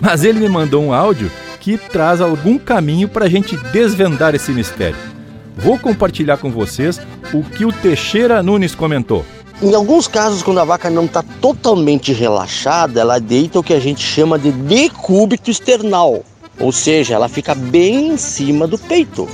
Mas ele me mandou um áudio que traz algum caminho para a gente desvendar esse mistério. Vou compartilhar com vocês o que o Teixeira Nunes comentou. Em alguns casos, quando a vaca não está totalmente relaxada, ela deita o que a gente chama de decúbito external, ou seja, ela fica bem em cima do peito.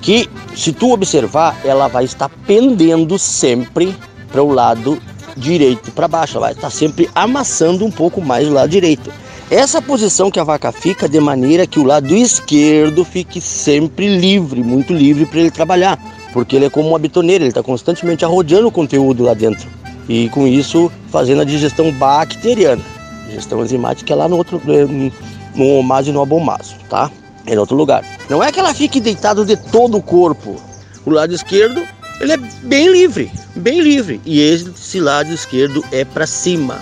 Que, se tu observar, ela vai estar pendendo sempre para o lado direito para baixo, ela vai estar sempre amassando um pouco mais o lado direito. Essa posição que a vaca fica de maneira que o lado esquerdo fique sempre livre, muito livre para ele trabalhar, porque ele é como uma bitoneira, ele está constantemente arrodeando o conteúdo lá dentro e com isso fazendo a digestão bacteriana, digestão enzimática lá no outro, eh, no omaso e no abomaso, tá? É em outro lugar. Não é que ela fique deitada de todo o corpo. O lado esquerdo ele é bem livre, bem livre. E esse lado esquerdo é para cima.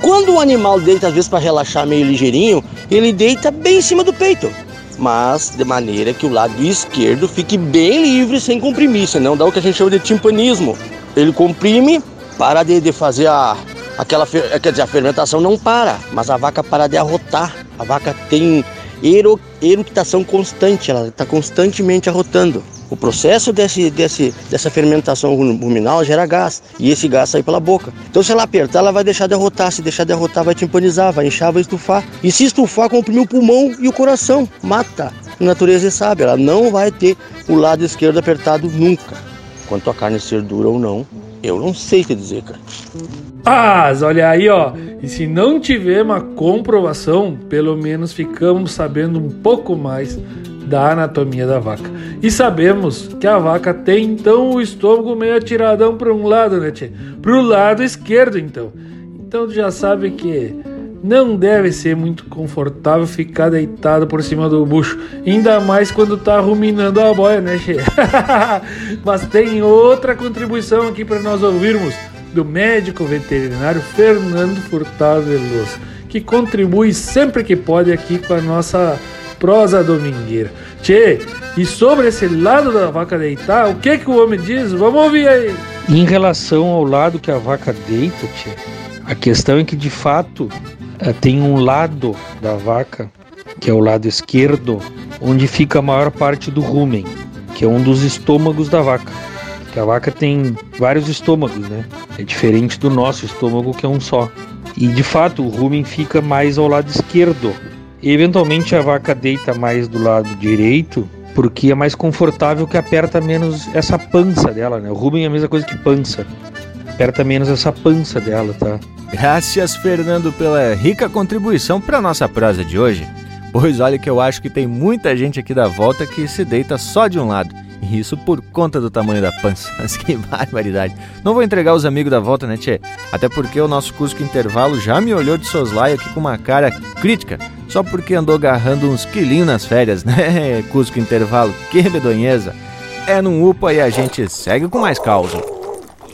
Quando o animal deita, às vezes para relaxar meio ligeirinho, ele deita bem em cima do peito. Mas de maneira que o lado esquerdo fique bem livre, sem comprimir, senão dá o que a gente chama de timpanismo. Ele comprime, para de, de fazer a, aquela, quer dizer, a fermentação não para, mas a vaca para de arrotar. A vaca tem ero, eructação constante, ela está constantemente arrotando. O processo desse, desse, dessa fermentação ruminal gera gás e esse gás sai pela boca. Então, se ela apertar, ela vai deixar de arrotar. Se deixar de arrotar, vai timpanizar, vai inchar, vai estufar. E se estufar, comprimir o pulmão e o coração. Mata. A natureza sabe, ela não vai ter o lado esquerdo apertado nunca. Quanto a carne ser dura ou não, eu não sei te dizer, cara. Ah, olha aí, ó. E se não tiver uma comprovação, pelo menos ficamos sabendo um pouco mais da anatomia da vaca. E sabemos que a vaca tem então o estômago meio atiradão para um lado, né, tchê? Pro lado esquerdo, então. Então já sabe que não deve ser muito confortável ficar deitado por cima do bucho, ainda mais quando tá ruminando a boia, né, Che? Mas tem outra contribuição aqui para nós ouvirmos do médico veterinário Fernando Furtado Veloso, que contribui sempre que pode aqui com a nossa prosa domingueira. Tchê, e sobre esse lado da vaca deitar, o que que o homem diz? Vamos ouvir aí. Em relação ao lado que a vaca deita, tchê, a questão é que de fato tem um lado da vaca, que é o lado esquerdo, onde fica a maior parte do rumen, que é um dos estômagos da vaca. Que a vaca tem vários estômagos, né? É diferente do nosso estômago, que é um só. E de fato, o rumen fica mais ao lado esquerdo. E, eventualmente a vaca deita mais do lado direito, porque é mais confortável que aperta menos essa pança dela, né? O rumen é a mesma coisa que pança. Aperta menos essa pança dela, tá? Graças, Fernando, pela rica contribuição para nossa prosa de hoje. Pois olha que eu acho que tem muita gente aqui da volta que se deita só de um lado. E isso por conta do tamanho da pança. Mas que barbaridade. Não vou entregar os amigos da volta, né, Tchê? Até porque o nosso Cusco Intervalo já me olhou de soslaio aqui com uma cara crítica. Só porque andou agarrando uns quilinhos nas férias, né? Cusco Intervalo, que bedonheza. É num UPA e a gente segue com mais causa.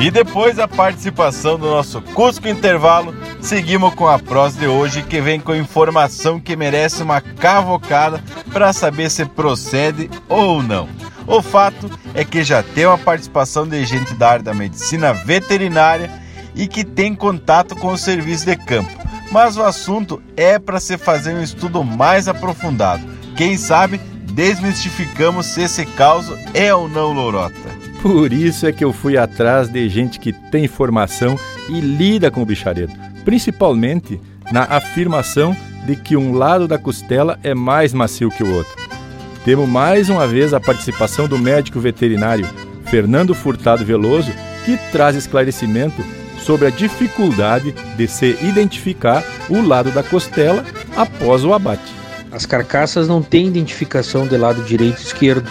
E depois da participação do nosso Cusco Intervalo, seguimos com a prosa de hoje que vem com informação que merece uma cavocada para saber se procede ou não. O fato é que já tem uma participação de gente da área da medicina veterinária e que tem contato com o serviço de campo. Mas o assunto é para se fazer um estudo mais aprofundado. Quem sabe desmistificamos se esse caso é ou não lorota. Por isso é que eu fui atrás de gente que tem formação e lida com o bicharedo, principalmente na afirmação de que um lado da costela é mais macio que o outro. Temos mais uma vez a participação do médico veterinário Fernando Furtado Veloso, que traz esclarecimento sobre a dificuldade de se identificar o lado da costela após o abate. As carcaças não têm identificação de lado direito e esquerdo.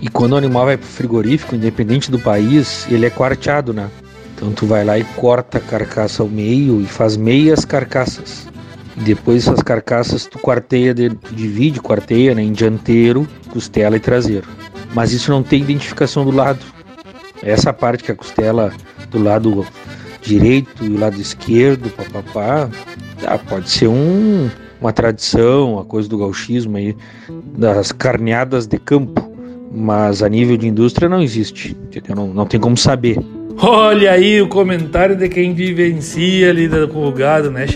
E quando o animal vai pro frigorífico, independente do país, ele é quarteado, né? Então tu vai lá e corta a carcaça ao meio e faz meias carcaças. Depois essas carcaças tu quarteia, tu divide, quarteia né, em dianteiro, costela e traseiro. Mas isso não tem identificação do lado. Essa parte que a costela do lado direito e o lado esquerdo, papapá, ah, pode ser um, uma tradição, uma coisa do gauchismo aí, das carneadas de campo mas a nível de indústria não existe, entendeu? Não, não tem como saber. Olha aí o comentário de quem vivencia lida com o gado, né?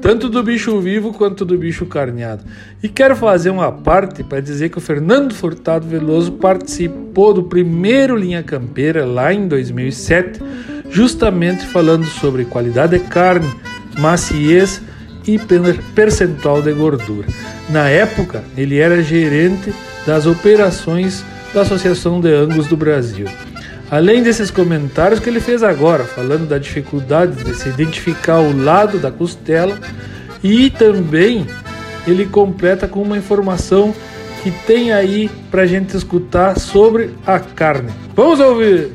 Tanto do bicho vivo quanto do bicho carneado. E quero fazer uma parte para dizer que o Fernando Furtado Veloso participou do primeiro Linha Campeira lá em 2007, justamente falando sobre qualidade de carne, maciez e percentual de gordura. Na época, ele era gerente das operações da Associação de Angus do Brasil. Além desses comentários que ele fez agora, falando da dificuldade de se identificar o lado da costela, e também ele completa com uma informação que tem aí pra gente escutar sobre a carne. Vamos ouvir!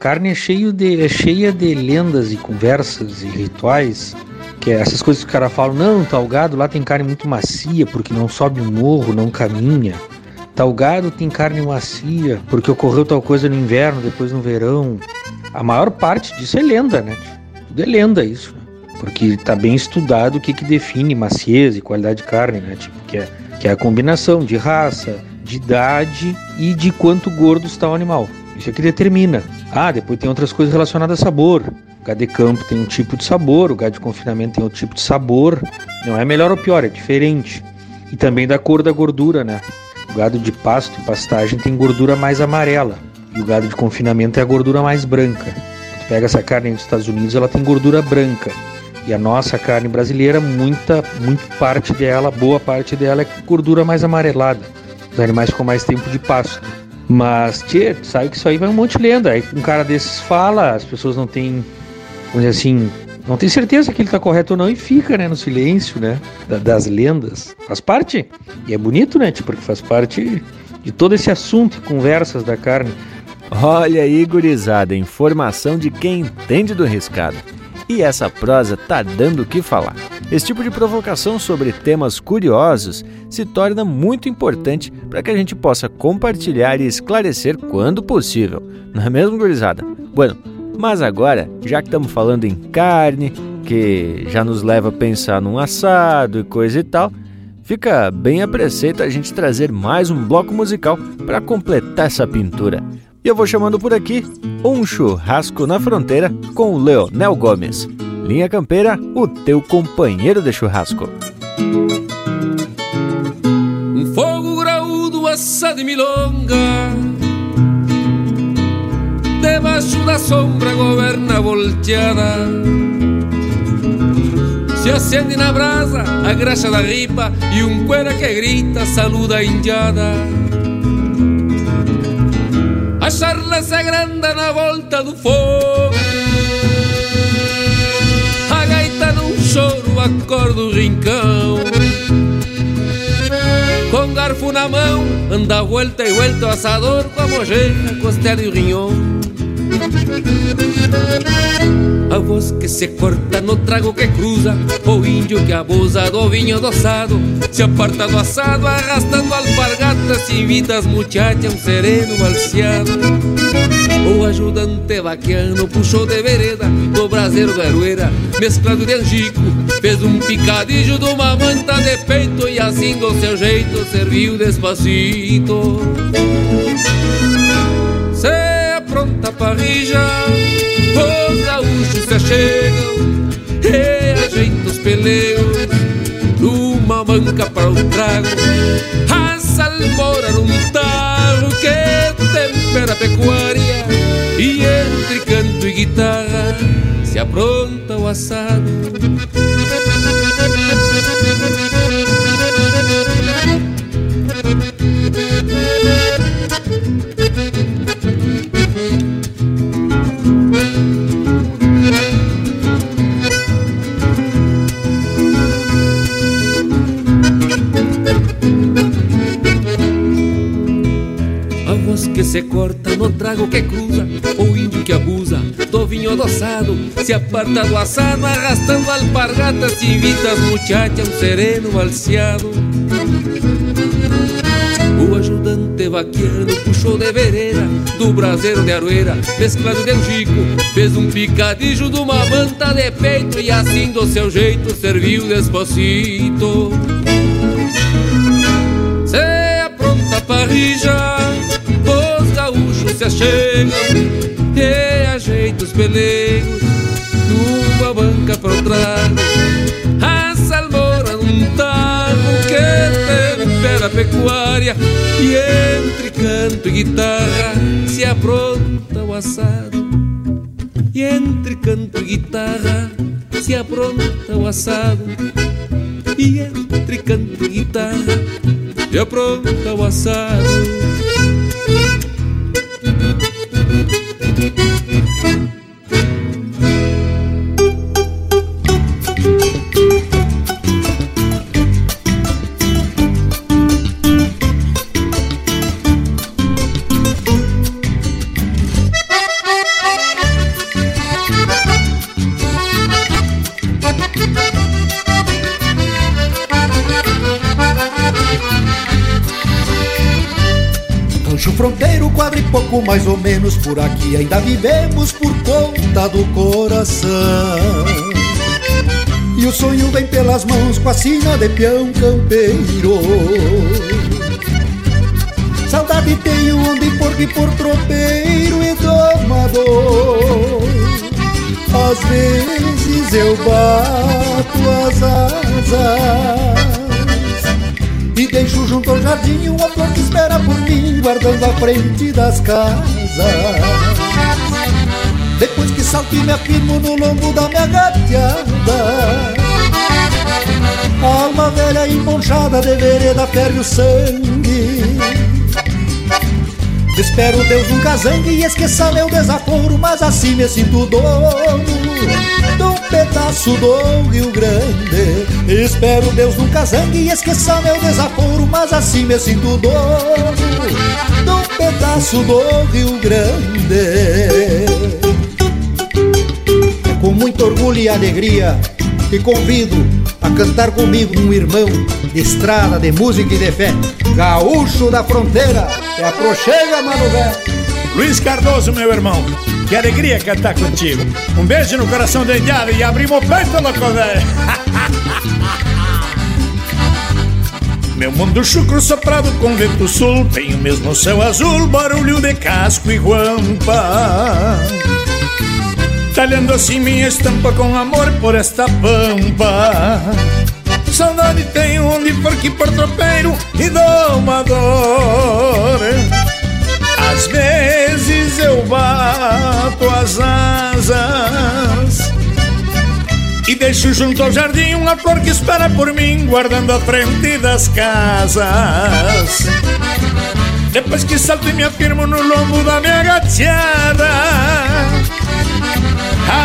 Carne é, cheio de, é cheia de lendas e conversas e rituais, que é essas coisas que o cara fala, não, tal gado lá tem carne muito macia porque não sobe o morro, não caminha. Tal gado tem carne macia, porque ocorreu tal coisa no inverno, depois no verão. A maior parte disso é lenda, né? Tudo é lenda isso. Né? Porque está bem estudado o que, que define maciez e qualidade de carne, né? Tipo, que é, que é a combinação de raça, de idade e de quanto gordo está o animal. Isso é que determina. Ah, depois tem outras coisas relacionadas a sabor. O gado de campo tem um tipo de sabor, o gado de confinamento tem outro tipo de sabor. Não é melhor ou pior, é diferente. E também da cor da gordura, né? O gado de pasto e pastagem tem gordura mais amarela e o gado de confinamento é a gordura mais branca. Tu pega essa carne dos Estados Unidos, ela tem gordura branca. E a nossa carne brasileira, muita, muito parte dela, boa parte dela é gordura mais amarelada. Os animais com mais tempo de pasto. Mas, tchê, sabe que isso aí vai um monte de lenda. Aí um cara desses fala, as pessoas não têm, vamos dizer assim, não tem certeza que ele está correto ou não e fica, né, no silêncio, né, das lendas. Faz parte. E é bonito, né, tipo, porque faz parte de todo esse assunto, conversas da carne. Olha aí, gurizada, informação de quem entende do riscado. E essa prosa tá dando o que falar. Esse tipo de provocação sobre temas curiosos se torna muito importante para que a gente possa compartilhar e esclarecer quando possível. Não é mesmo, gurizada? Bueno, mas agora, já que estamos falando em carne, que já nos leva a pensar num assado e coisa e tal, fica bem a preceito a gente trazer mais um bloco musical para completar essa pintura. E eu vou chamando por aqui um churrasco na fronteira com o Leonel Gomes. Linha Campeira, o teu companheiro de churrasco. Um fogo graúdo assado de milonga Debaixo da sombra governa volteada. Se acende na brasa a graxa da ripa E um cuera que grita saluda a indiada A charla se agranda na volta do fogo A gaita num choro acorda o rincão Com garfo na mão anda volta e volta o assador Com a mojeira, costela e o rinhão a voz que se corta no trago que cruza O índio que abusa do vinho adoçado Se aparta do assado arrastando alpargatas Invita as muchachas um sereno balseado O ajudante vaquiano puxou de vereda Do braseiro da mesclado de angico Fez um picadilho de uma manta de peito E assim do seu jeito serviu despacito. Pronta parrija Os gaúchos se achegam E ajeitam os pelegos Numa manca para o trago. A salmoura num tarro Que tempera a pecuária. E entre canto e guitarra Se apronta o assado se corta no trago que cruza O índio que abusa do vinho adoçado Se aparta do assado arrastando alpargatas Invita as muchachas um sereno balseado O ajudante vaquiano puxou de vereda Do braseiro de aroeira mesclado de angico Fez um picadilho de uma manta de peito E assim do seu jeito serviu despacito. Se apronta parrija se achegam e ajeita os pelegos numa banca pro trago. A salmoura num taco que tempera a pecuária e entre canto e guitarra se apronta o assado. E entre canto e guitarra se apronta o assado. E entre canto e guitarra se apronta o assado. Menos por aqui ainda vivemos por conta do coração. E o sonho vem pelas mãos com a sina de peão campeiro. Saudade tenho onde porque por tropeiro e domador. Às vezes eu bato as asas deixo junto ao jardim uma flor que espera por mim, guardando a frente das casas. Depois que salto e me afirmo no lombo da minha gateada, alma velha emponchada de vereda ferve o sangue. Espero Deus um casangue e esqueça meu desaforo, mas assim me sinto dono de um pedaço do Rio Grande. Espero Deus um casangue e esqueça meu desaforo, mas assim me sinto dono de um pedaço do Rio Grande. É com muito orgulho e alegria que convido a cantar comigo um irmão de estrada, de música e de fé, gaúcho da fronteira, é a prochega, mano. Luiz Cardoso, meu irmão, que alegria cantar contigo. Um beijo no coração da indiada e abrimos o peito, louco velho. Meu mundo chucro soprado com vento sul. Tem o mesmo céu azul, barulho de casco e guampa. Talhando assim minha estampa com amor por esta pampa. Saudade tenho onde for que por tropeiro e domador Às vezes eu bato as asas e deixo junto ao jardim uma flor que espera por mim, guardando a frente das casas. Depois que salto e me afirmo no lombo da minha gateada,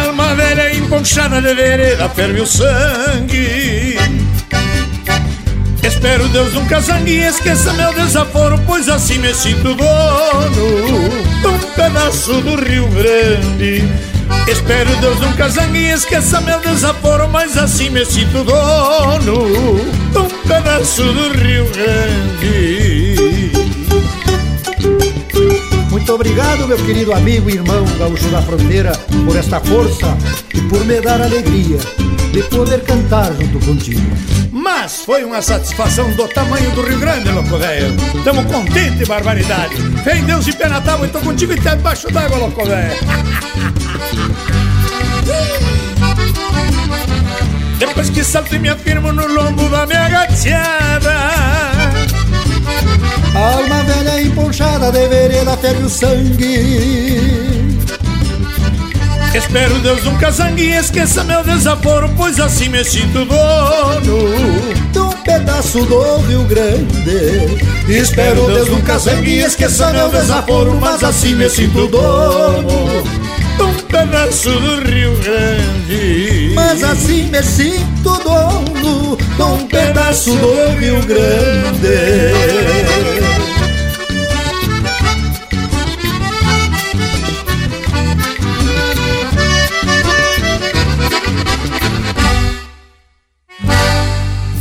alma velha emponchada de vereda ferve o sangue. Espero Deus nunca zangue e esqueça meu desaforo, pois assim me sinto dono de um pedaço do Rio Grande. Espero Deus nunca zangue e esqueça meu desaforo, mas assim me sinto dono de um pedaço do Rio Grande. Muito obrigado, meu querido amigo e irmão gaúcho da fronteira, por esta força e por me dar alegria de poder cantar junto contigo. Mas foi uma satisfação do tamanho do Rio Grande, louco velho. Tamo contente, barbaridade. Vem Deus e pé na tábua e tô contigo e tá debaixo d'água, louco velho. Depois que salto e me afirmo no lombo da minha gateada Alma velha emponchada de vereda ferve o sangue. Espero Deus nunca zangue e esqueça meu desaforo Pois assim me sinto dono De um pedaço do Rio Grande. Espero Deus nunca zangue e esqueça meu desaforo Mas assim me sinto dono pedaço do Rio Grande Mas assim me sinto dono De um pedaço do Rio Grande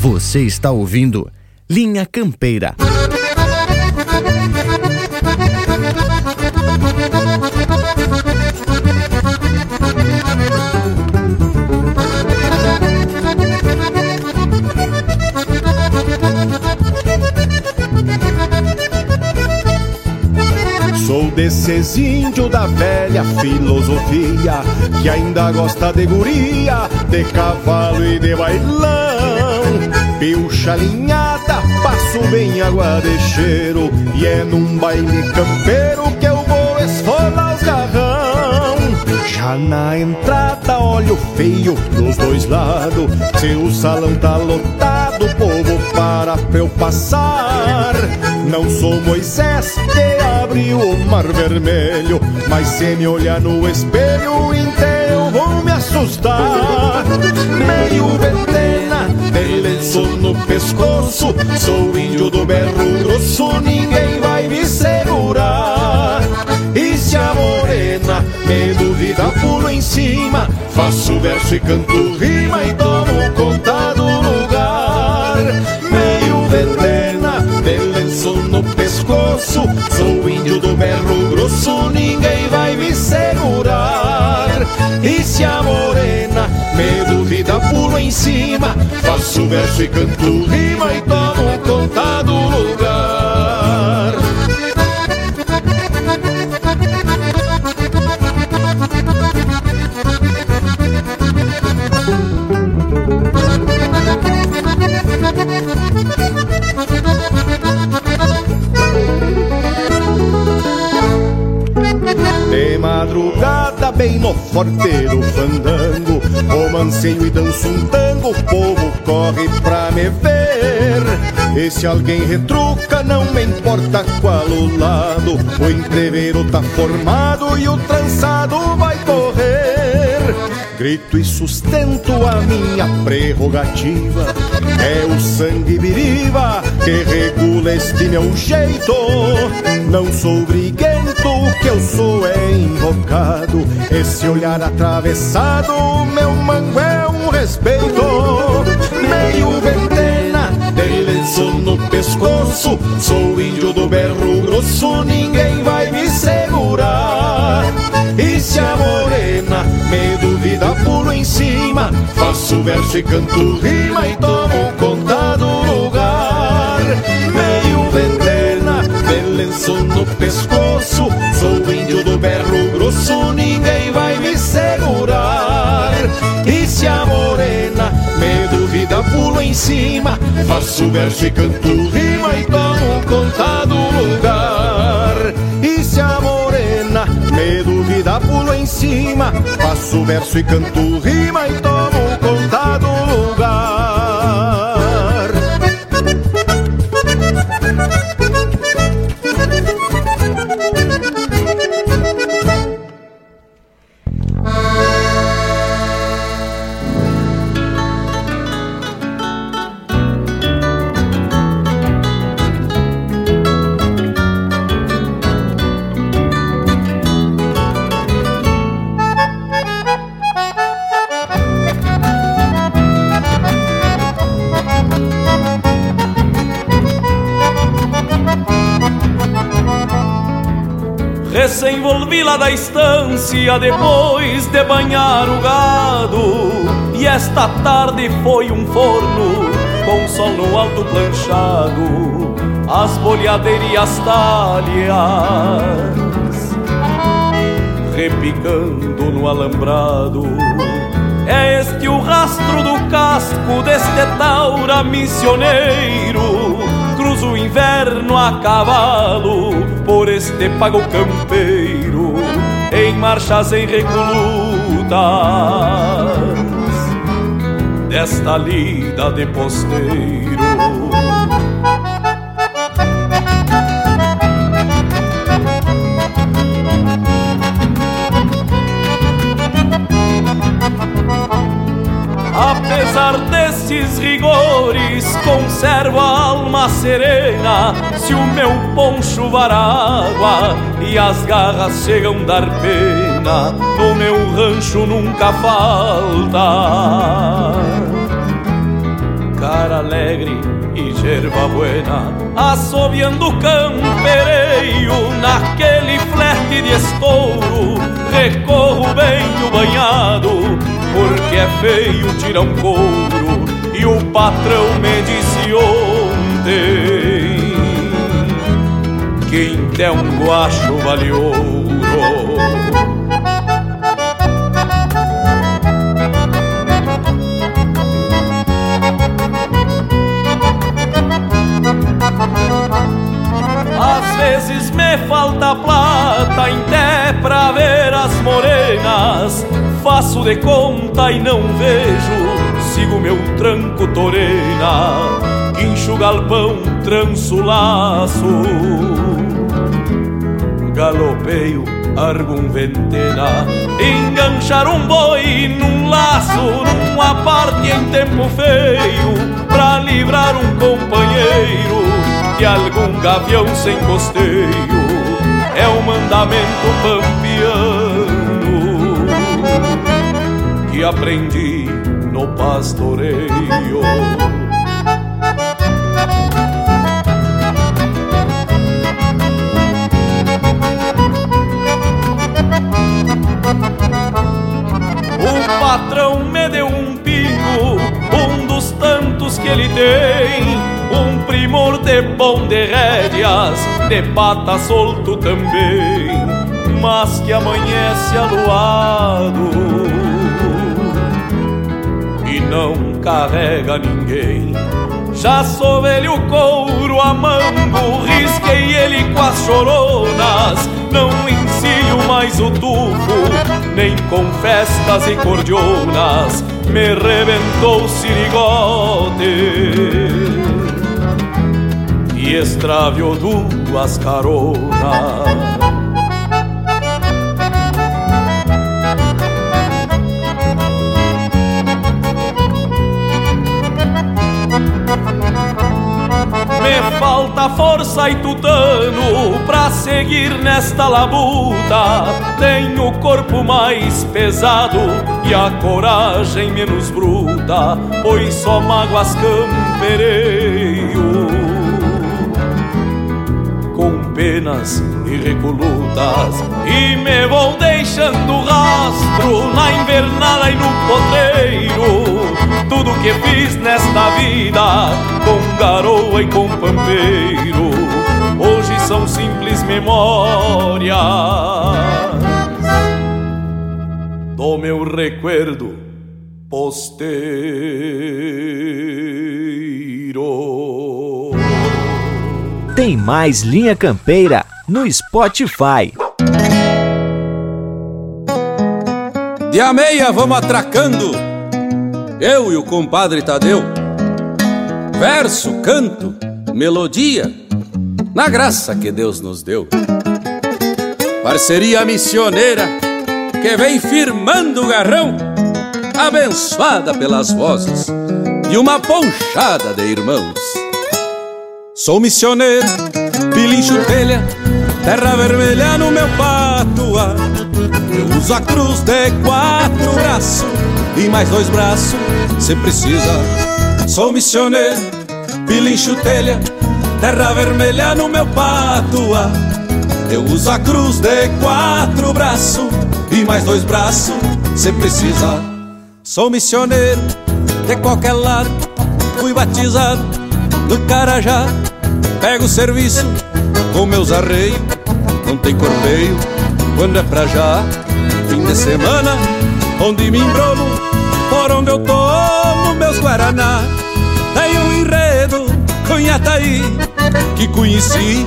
Você está ouvindo Linha Campeira. Desses índios da velha filosofia que ainda gosta de guria, de cavalo e de bailão. Pilcha alinhada, passo bem água de cheiro e é num baile campeiro que eu vou esfolar os garrão. Já na entrada, olho feio dos dois lados. Se o salão tá lotado, povo para pra eu passar. Não sou Moisés que abriu o mar vermelho, mas se me olhar no espelho inteiro vou me assustar. Meio ventena, de lenço no pescoço, sou índio do berro grosso, ninguém vai me segurar. E se a morena me duvida, pulo em cima, faço verso e canto rima e tomo conta sou índio do berro grosso, ninguém vai me segurar. E se a morena me duvida, pulo em cima, faço verso e canto rima e tomo conta do lugar. Bem no forteiro fandango, romanceio e danço um tango, o povo corre pra me ver. E se alguém retruca, não me importa qual o lado, o entreveiro tá formado e o trançado vai correr. Grito e sustento a minha prerrogativa. É o sangue viriva que regula este meu jeito. Não sou briguento, o que eu sou é invocado. Esse olhar atravessado, meu mango é um respeito. Meio ventena, de lenço no pescoço. Sou índio do berro grosso, ninguém vai me segurar. E se a morena me duvida, pulo em cima. Faço verso e canto rima e tomo conta do lugar. Meio ventena, lenço no pescoço. Sou índio do berro grosso, ninguém vai me segurar. E se a morena me duvida, pulo em cima. Faço verso e canto rima e tomo conta do lugar. E se a morena me duvida, pulo em cima. Faço verso e canto rima e tomo conta do lugar. Da estância depois de banhar o gado. E esta tarde foi um forno com sol no alto planchado, as bolhadeiras e as talhas repicando no alambrado. É este o rastro do casco deste taura missioneiro. Cruzo o inverno a cavalo por este pago campeiro, marchas em recolutas desta lida de posteiro. Conservo a alma serena. Se o meu poncho var água e as garras chegam dar pena, no meu rancho nunca falta. Cara alegre e gerva buena, assobiando campereio naquele flete de estouro. Recorro bem o banhado, porque é feio tirar um couro o patrão me disse ontem quinte é um guacho vale ouro. Às vezes me falta plata até pra ver as morenas Faço de conta e não vejo, sigo meu tranco torena. Guincho galpão, tranço laço. Galopeio, argo um ventena. Enganchar um boi num laço, numa parte em tempo feio Pra livrar um companheiro de algum gavião sem costeio. É o mandamento pampiano que aprendi pastoreio. O patrão me deu um pingo, um dos tantos que ele tem um primor de bom de rédeas, de pata solto também, mas que amanhece aluado não carrega ninguém. Já sou velho couro a risquei ele com as choronas, não ensino mais o tufo, nem com festas e cordionas, me rebentou o sirigote e extraviou duas caronas. Falta força e tutano pra seguir nesta labuta. Tenho o corpo mais pesado e a coragem menos bruta, pois só mágoas campereio penas e recolutas E me vou deixando rastro na invernada e no potreiro. Tudo que fiz nesta vida com garoa e com pampeiro Hoje são simples memórias Do meu recuerdo posteiro. Tem mais Linha Campeira no Spotify. De a meia vamos atracando, eu e o compadre Tadeu. Verso, canto, melodia, na graça que Deus nos deu. Parceria missioneira que vem firmando o garrão, abençoada pelas vozes de uma ponchada de irmãos. Sou missioneiro, pilincho telha, terra vermelha no meu patuá. Eu uso a cruz de quatro braços e mais dois braços, se precisa. Sou missioneiro, pilincho telha, terra vermelha no meu patuá. Eu uso a cruz de quatro braços e mais dois braços, se precisa. Sou missioneiro de qualquer lado, fui batizado do Carajá Pego o serviço com meus arreios, não tem correio quando é pra já. Fim de semana, onde me embrolo, por onde eu tomo meus guaraná. Tem um enredo com Yataí que conheci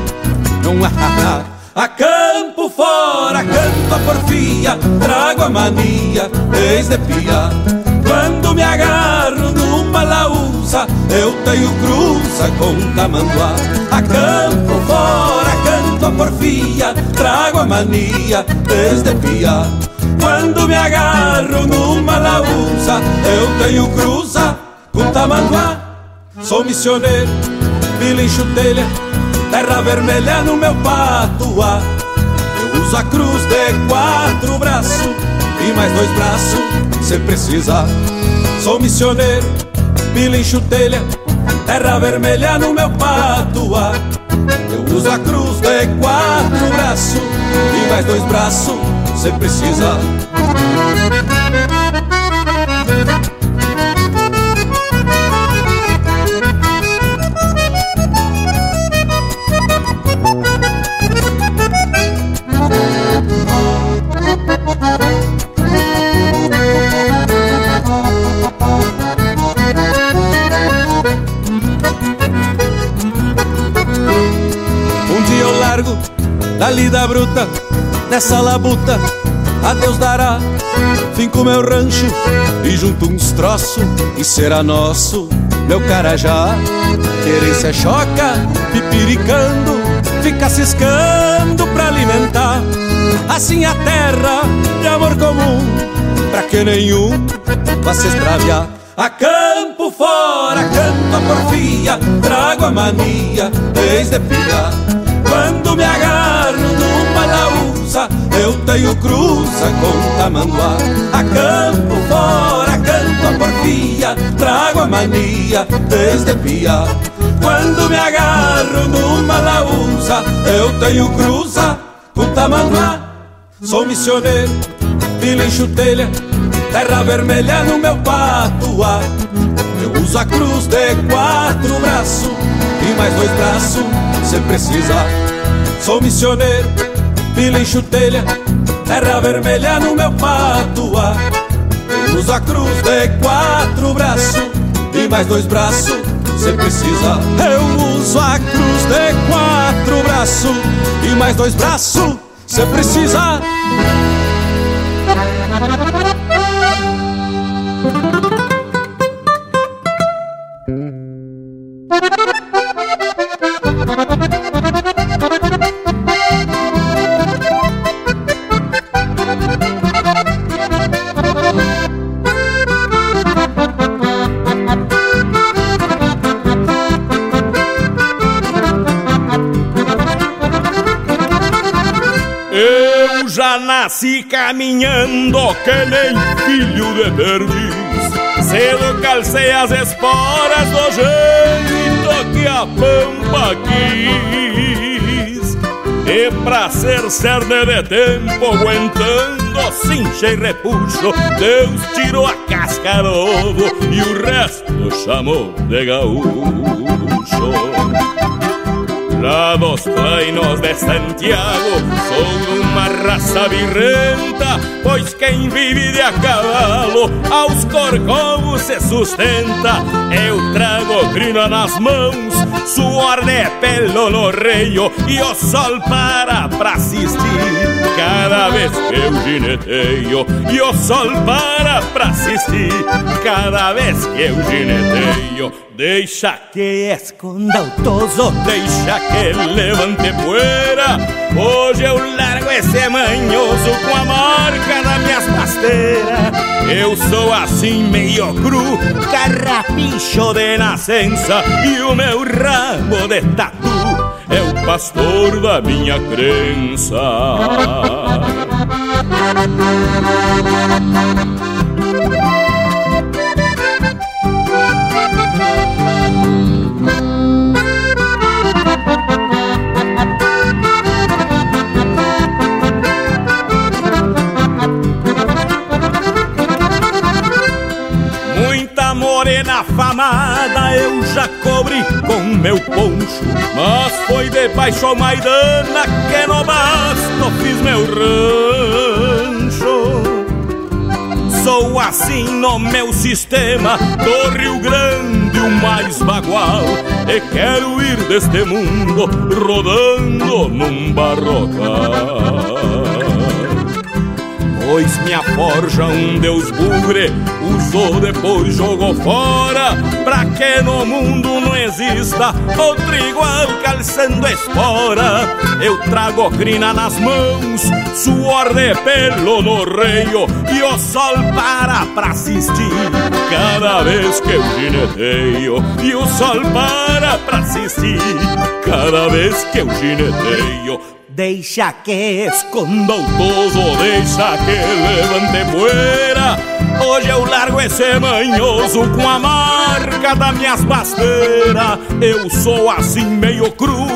num ahá. A campo fora, canto a porfia, trago a mania desde pia. Quando me agarro numa laúça, eu tenho cruza com tamanduá. A campo fora, canto a porfia, trago a mania desde pia. Quando me agarro numa laúça, eu tenho cruza com tamanduá. Sou missioneiro, pilincho telha, terra vermelha no meu patuá. Eu uso a cruz de quatro braços e mais dois braços, se precisar. Sou missioneiro, pilincho telha, terra vermelha no meu patuá. Eu uso a cruz de quatro braços e mais dois braços, se precisa. bruta, nessa labuta, a Deus dará. Finco meu rancho e junto uns troços e será nosso, meu carajá. Querência choca, pipiricando, fica ciscando pra alimentar. Assim a terra de amor comum, pra que nenhum vá se extraviar. A campo fora, canto a porfia, trago a mania desde pilhar. Quando me agarro tenho cruza com tamanduá. A campo fora, canto a porfia, trago a mania desde piar. Quando me agarro numa laúça, eu tenho cruza com tamanduá. Sou missioneiro, vila em chutelha, terra vermelha no meu patuá. Eu uso a cruz de quatro braços e mais dois braços se precisar. Sou missioneiro, vila em chutelha, terra vermelha no meu patuá. Eu uso a cruz de quatro braços e mais dois braços se precisar. Eu uso a cruz de quatro braços e mais dois braços se precisar. Caminhando que nem filho de perdiz. Cedo calcei as esporas do jeito que a pampa quis. E pra ser cerne de tempo aguentando cincha e repuxo. Deus tirou a casca do ovo e o resto chamou de gaúcho Lá dos plainos de Santiago Sou uma raça virrenta Pois quem vive de a cavalo Aos corcovos se sustenta. Eu trago crina nas mãos Suor de pelo no reio E o sol para pra assistir. Cada vez que eu gineteio E o sol para pra assistir. Cada vez que eu gineteio Deixa que esconda o toso, deixa que levante poeira. Hoje eu largo esse manhoso com a marca das minhas pasteiras. Eu sou assim meio cru, carrapicho de nascença e o meu rabo de tatu é o pastor da minha crença. Famada eu já cobri com meu poncho. Mas foi debaixo ao Maidana que no basto fiz meu rancho. Sou assim no meu sistema do Rio Grande, o mais bagual. E quero ir deste mundo rodando num barrocal Pois minha forja um deus bugre Usou depois jogou fora. Pra que no mundo não exista Outro igual calçando espora? Eu trago crina nas mãos Suor de pelo no reio E o sol para pra assistir. Cada vez que eu gineteio E o sol para pra assistir. Cada vez que eu gineteio Deixa que esconda o toso, deixa que levante poeira. Hoje eu largo esse manhoso com a marca das minhas pasteiras. Eu sou assim meio cru,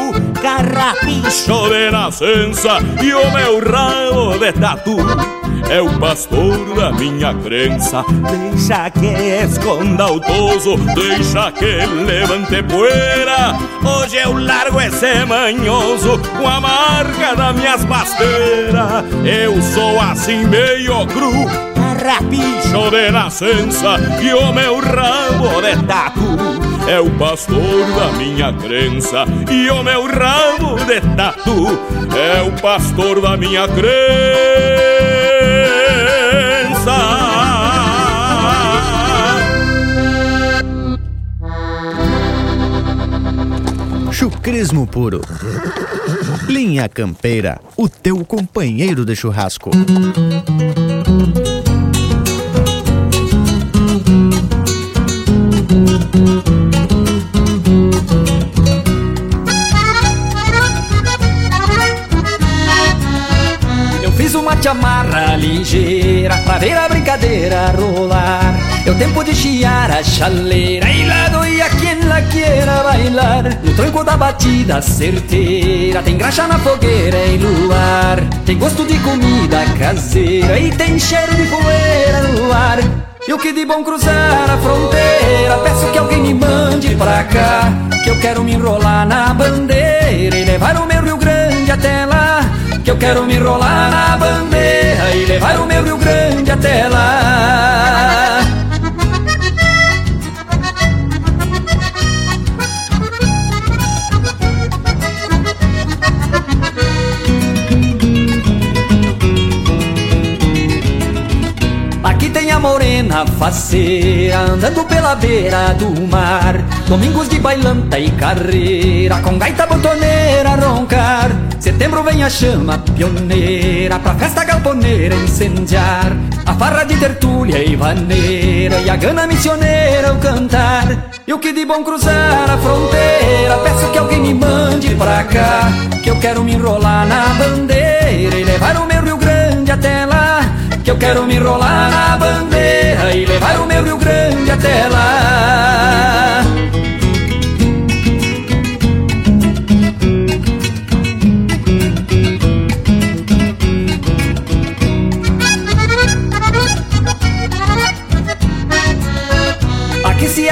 carrapicho de nascença e o meu rabo de tatu é o pastor da minha crença. Deixa que esconda o toso, deixa que levante poeira. Hoje eu largo esse manhoso com a marca das minhas pasteiras. Eu sou assim meio cru, carrapicho de nascença e o meu rabo de tatu é o pastor da minha crença. E o meu rabo de tatu é o pastor da minha crença. Chucrismo puro. Linha Campeira, o teu companheiro de churrasco. Eu fiz uma chamarra ligeira pra ver a brincadeira rolar. É o tempo de chiar a chaleira. E lá doia quem lá queira bailar. No tranco da batida certeira. Tem graxa na fogueira e luar. Tem gosto de comida caseira. E tem cheiro de poeira no ar. Eu que de bom cruzar a fronteira? Peço que alguém me mande pra cá. Que eu quero me enrolar na bandeira E levar o meu Rio Grande até lá. Que eu quero me enrolar na bandeira E levar o meu Rio Grande até lá morena faceira Andando pela beira do mar. Domingos de bailanta e carreira Com gaita botoneira a roncar. Setembro vem a chama pioneira Pra festa galponeira incendiar. A farra de tertúlia e vaneira E a gana missioneira ao cantar. Eu que de bom cruzar a fronteira Peço que alguém me mande pra cá. Que eu quero me enrolar na bandeira E levar o meu Rio Grande até lá que eu quero me enrolar na bandeira e levar o meu Rio Grande até lá.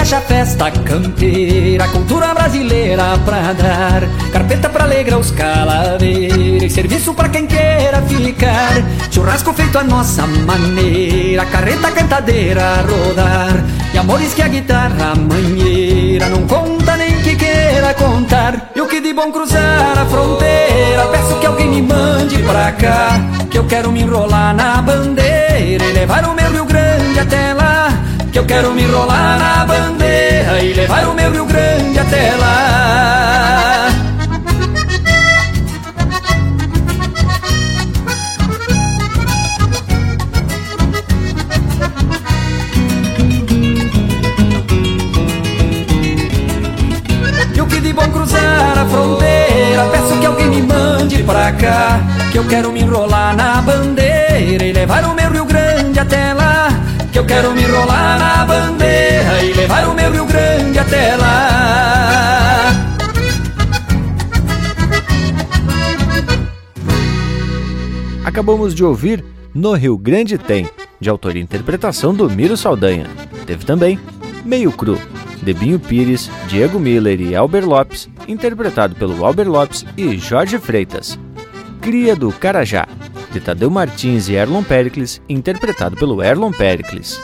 Acha festa campeira, cultura brasileira pra dar. Carpeta pra alegrar os calaveiros, e serviço pra quem queira ficar. Churrasco feito à nossa maneira, carreta cantadeira a rodar. E amores que a guitarra manheira não conta nem que queira contar. Eu que de bom cruzar a fronteira, peço que alguém me mande pra cá. Que eu quero me enrolar na bandeira e levar o meu Rio Grande até lá. Que eu quero me enrolar na bandeira e levar o meu Rio Grande até lá. Eu que de bom cruzar a fronteira Peço que alguém me mande pra cá Que eu quero me enrolar na bandeira E levar o meu Rio Grande até lá Que eu quero me enrolar na bandeira E levar o meu Rio Grande até lá Acabamos de ouvir No Rio Grande Tem, de autoria e interpretação do Miro Saldanha. Teve também Meio Cru, de Binho Pires, Diego Miller e Elber Lopes, interpretado pelo Albert Lopes e Jorge Freitas. Cria do Carajá, de Tadeu Martins e Erlon Pericles, interpretado pelo Erlon Pericles.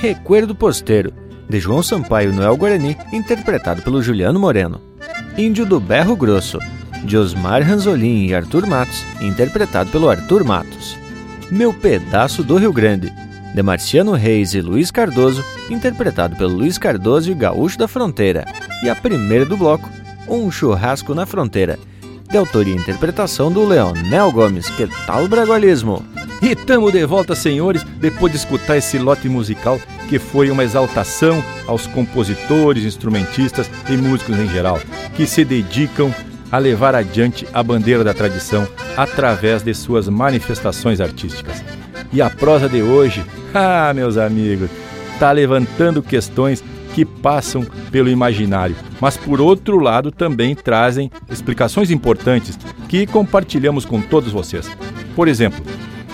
Recuerdo Posteiro, de João Sampaio e Noel Guarani, interpretado pelo Juliano Moreno. Índio do Berro Grosso, de Osmar Ranzolin e Arthur Matos, interpretado pelo Arthur Matos. Meu Pedaço do Rio Grande, de Marciano Reis e Luiz Cardoso, interpretado pelo Luiz Cardoso e Gaúcho da Fronteira. E a primeira do bloco, Um Churrasco na Fronteira, de autoria e interpretação do Leonel Gomes. Que tal bragualismo? E tamo de volta, senhores, depois de escutar esse lote musical que foi uma exaltação aos compositores, instrumentistas e músicos em geral, que se dedicam a levar adiante a bandeira da tradição através de suas manifestações artísticas. E a prosa de hoje, ah, meus amigos, está levantando questões que passam pelo imaginário, mas por outro lado também trazem explicações importantes que compartilhamos com todos vocês. Por exemplo,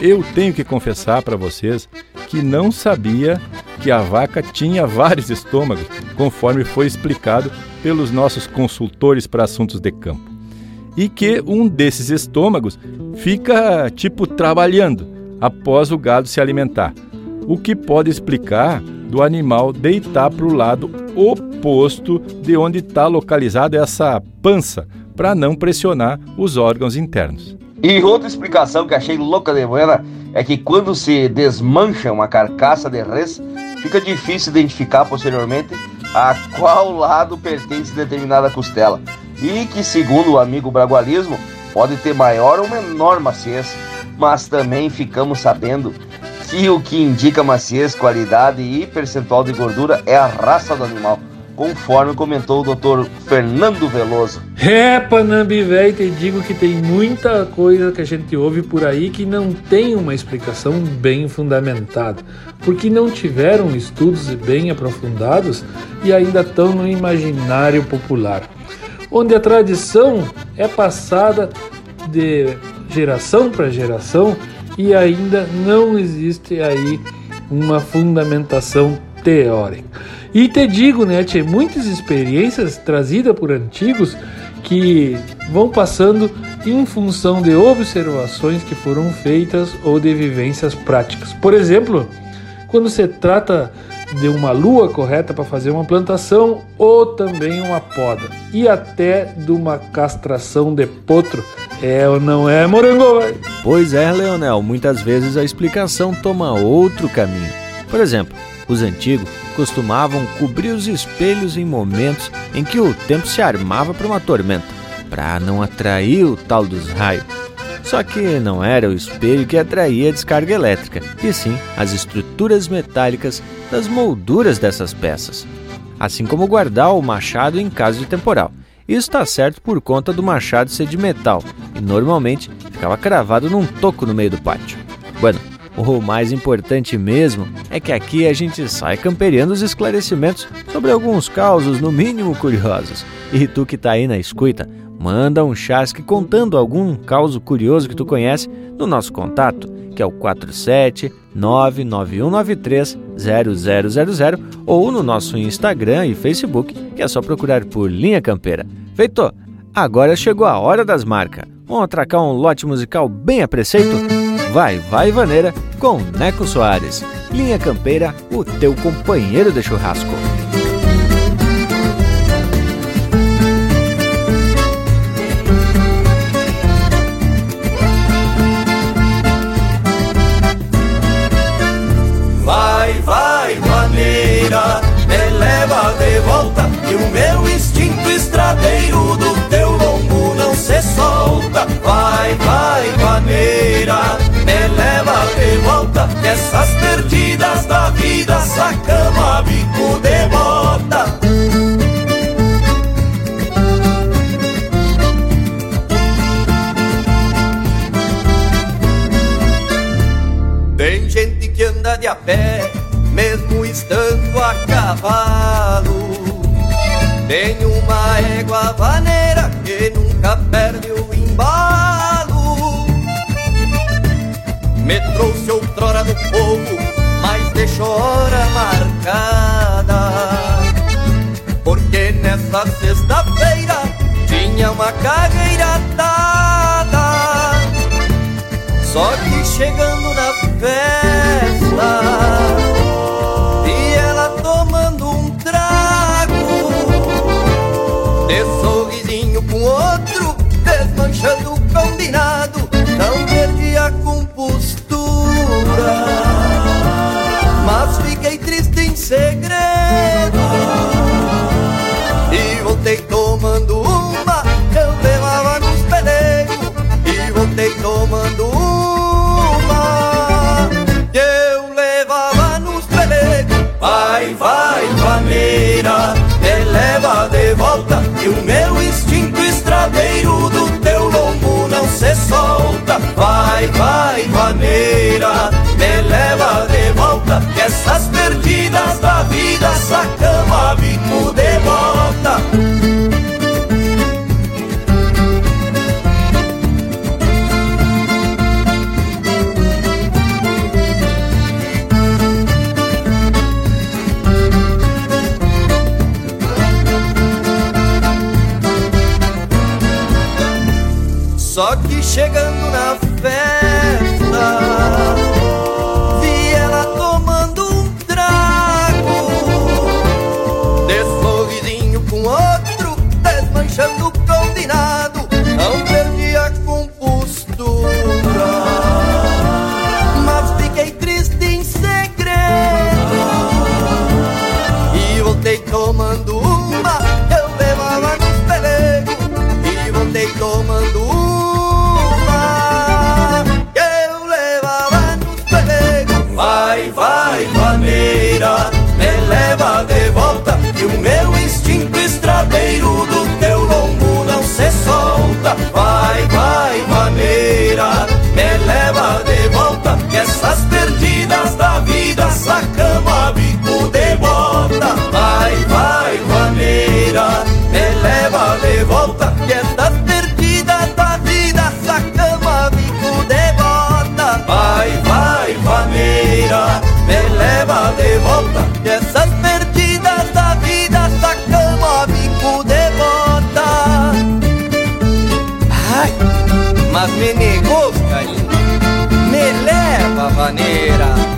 eu tenho que confessar para vocês que não sabia que a vaca tinha vários estômagos, conforme foi explicado pelos nossos consultores para assuntos de campo. E que um desses estômagos fica tipo trabalhando após o gado se alimentar, o que pode explicar do animal deitar para o lado oposto de onde está localizada essa pança, para não pressionar os órgãos internos. E outra explicação que achei louca de buena é que quando se desmancha uma carcaça de res, fica difícil identificar posteriormente a qual lado pertence determinada costela. E que, segundo o amigo Bragualismo, pode ter maior ou menor maciez, mas também ficamos sabendo que o que indica maciez, qualidade e percentual de gordura é a raça do animal conforme comentou o Dr. Fernando Veloso. É, Panambi velho, te digo que tem muita coisa que a gente ouve por aí que não tem uma explicação bem fundamentada, porque não tiveram estudos bem aprofundados e ainda estão no imaginário popular, onde a tradição é passada de geração para geração e ainda não existe aí uma fundamentação teórica. E te digo, né, tinha muitas experiências trazidas por antigos que vão passando em função de observações que foram feitas ou de vivências práticas. Por exemplo, quando se trata de uma lua correta para fazer uma plantação ou também uma poda e até de uma castração de potro. É ou não é, morango? Pois é, Leonel, muitas vezes a explicação toma outro caminho. Por exemplo, os antigos costumavam cobrir os espelhos em momentos em que o tempo se armava para uma tormenta, para não atrair o tal dos raios. Só que não era o espelho que atraía a descarga elétrica, e sim as estruturas metálicas das molduras dessas peças. Assim como guardar o machado em caso de temporal. Isso está certo por conta do machado ser de metal e normalmente ficava cravado num toco no meio do pátio. Bueno, o mais importante mesmo é que aqui a gente sai camperiando os esclarecimentos sobre alguns causos, no mínimo curiosos. E tu que tá aí na escuta, manda um chasque contando algum caso curioso que tu conhece no nosso contato, que é o 47 99193 0000 ou no nosso Instagram e Facebook, que é só procurar por Linha Campeira. Feito! Agora chegou a hora das marcas. Vamos atracar um lote musical bem a preceito? Vai, vai vaneira com Neco Soares. Linha Campeira, o teu companheiro de churrasco. Leva de volta e o meu instinto estradeiro do teu lombo não se solta. Vai, vai, maneira, me leva de volta Nessas perdidas da vida Sacama bico de bota Tem gente que anda de a pé Mesmo estando a cavalo Tem uma égua vaneira Que nunca perde o embalo me trouxe outrora do povo, mas deixou hora marcada. Porque nessa sexta-feira tinha uma cagueira dada. Só que chegando na festa, desmanchando o combinado, não perdi a compostura. Mas fiquei triste em segredo. E voltei tomando uma Eu levava nos pelegos. E voltei tomando uma Que eu levava nos pelegos. Vai, vai, vaneira Me leva de volta E o meu instinto estradeiro Do solta Vai, vai, vaneira Me leva de volta Que essas perdidas da vida Sacama bico de bota Só que chegando de volta E essas perdidas da vida sacamos a bico de bota Ai, mas me negou, Caim Me leva, vaneira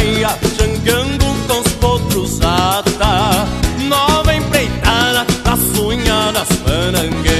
campanha, jangando com os potros ata, nova empreitada, na sunha das manangueiras.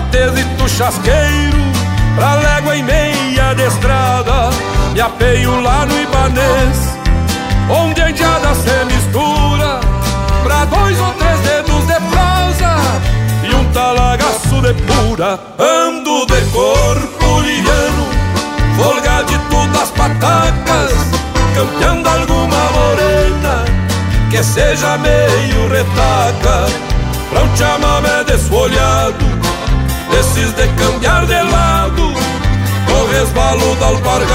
Mateza e tu chasqueiro Pra légua e meia de estrada Me apeio lá no Ibanês Onde a indiada se mistura Pra dois ou três dedos de prosa E um talagaço de pura Ando de corpo liviano Folgado de todas as patacas Campeando alguma morena Que seja meio retaca Pra um chamamé desfolhado desses de cambiar de lado, o resvalo da alpargata.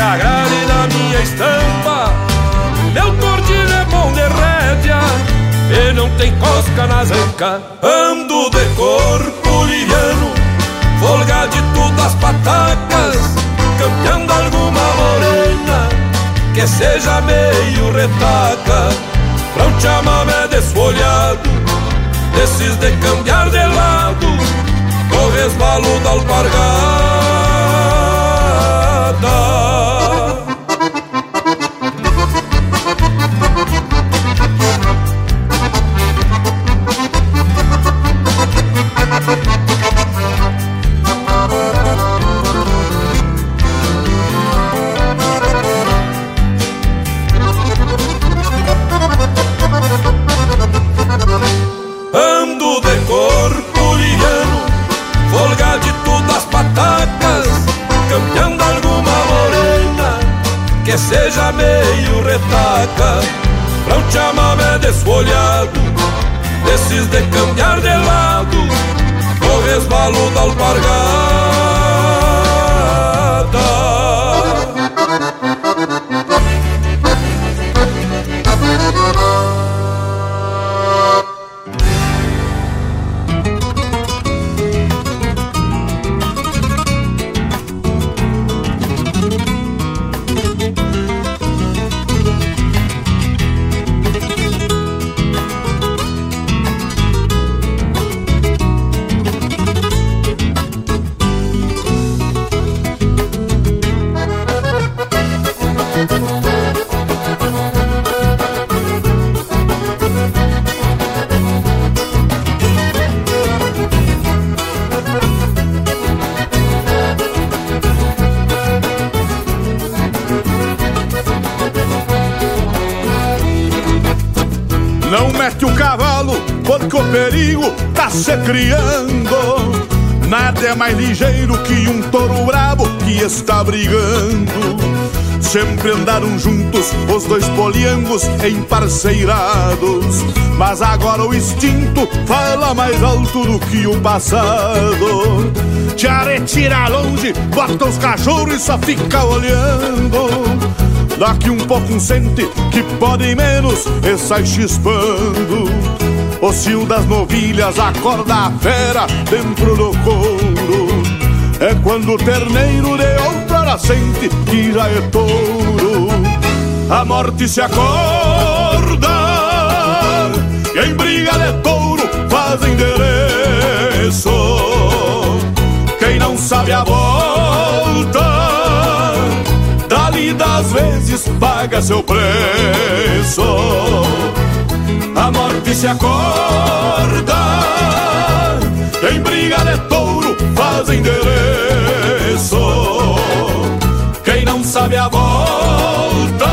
Se agrade da minha estampa. Meu tordilho é bom de rédea E não tem cosca nas ancas Ando de corpo liviano Folgadito das patacas Campeando alguma morena Que seja meio retaca. Pra um chamamé desfolhado Desses de cambiar de lado O resvalo da alpargata poliangos emparceirados. Mas agora o instinto fala mais alto do que o passado. Te retira longe, bota os cachorros e só fica olhando. Daqui um pouco um sente que pode menos e sai chispando. O cio das novilhas acorda a fera dentro do couro. É quando o terneiro de outrora sente que já é touro. A morte se acorda e em briga de touro faz endereço. Quem não sabe a volta Dali das vezes paga seu preço A morte se acorda Em briga de touro faz endereço Quem sabe a volta.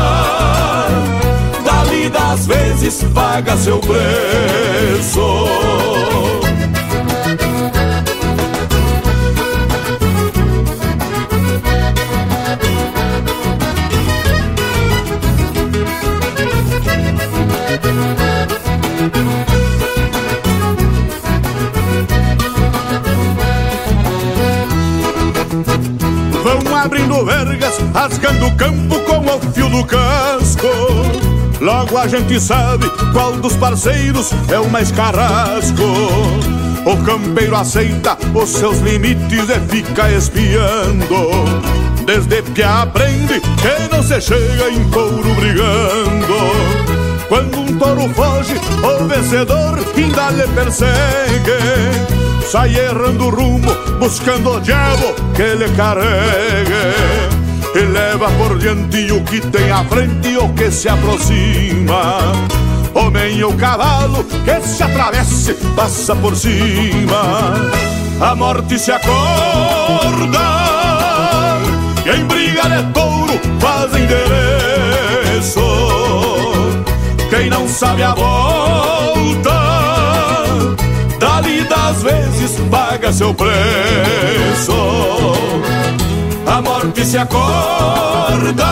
Dali das vezes paga seu preço abrindo vergas, rasgando o campo com o fio do casco. Logo a gente sabe qual dos parceiros é o mais carrasco. O campeiro aceita os seus limites e fica espiando. Desde que aprende que não se chega em couro brigando. Quando um touro foge, o vencedor ainda lhe persegue. Sai errando o rumo, buscando o diabo que lhe carregue e leva por diante o que tem à frente ou que se aproxima. Homem ou cavalo que se atravesse, passa por cima. A morte se acorda e em briga de touro faz endereço. Quem não sabe a volta, das vezes paga seu preço a morte se acorda.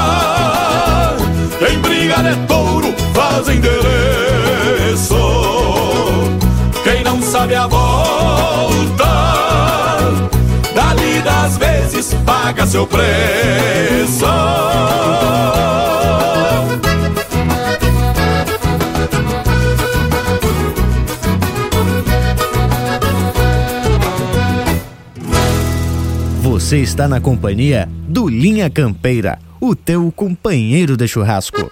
Em briga de touro faz endereço. Quem não sabe a volta, dali das vezes paga seu preço. Você está na companhia do Linha Campeira, o teu companheiro de churrasco.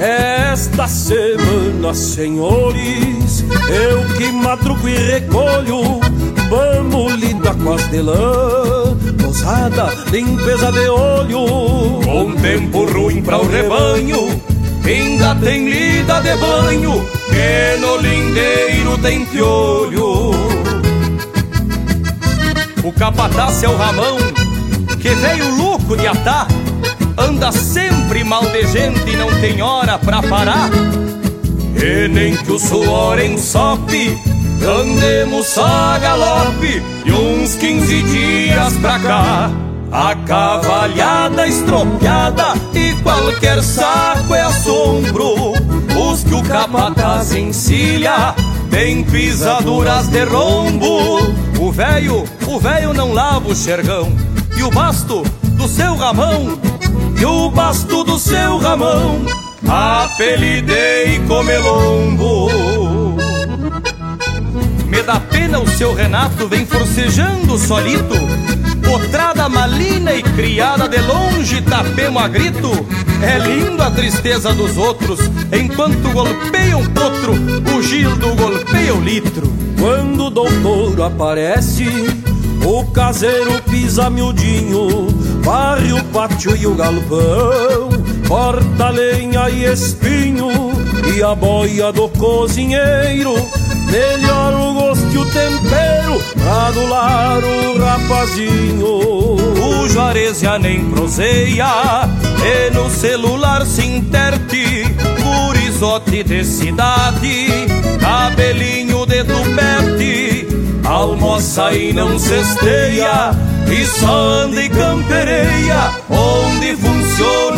Esta semana, senhores, eu que madrugo e recolho, vamos lidar com as de lã, posada, limpeza de olho, com tempo ruim para o rebanho, ainda tem lida de banho, que no lindeiro tem piolho. O capataz é o Ramão, que veio louco de atar, anda sempre mal de gente e não tem hora pra parar. E nem que o suor ensope, andemos a galope, e uns 15 dias pra cá. A cavalhada estropiada e qualquer saco é assombro. Os que o capataz encilha tem pisaduras de rombo. O velho, o velho não lava o xergão e o basto do seu ramão e o basto do seu ramão apelidei comelombo. Dá pena o seu Renato vem forcejando solito, potrada malina e criada de longe tapemo a grito. É lindo a tristeza dos outros, enquanto golpeia um potro, o Gildo golpeia o litro. Quando o doutor aparece, o caseiro pisa miudinho, varre o pátio e o galpão, corta lenha e espinho, e a boia do cozinheiro, melhora o gosto e o tempero, adular o rapazinho. O Juarez já nem proseia, e no celular se interte, gurizote de cidade, cabelinho de tupete, almoça e não cesteia, e só anda e campereia, onde funciona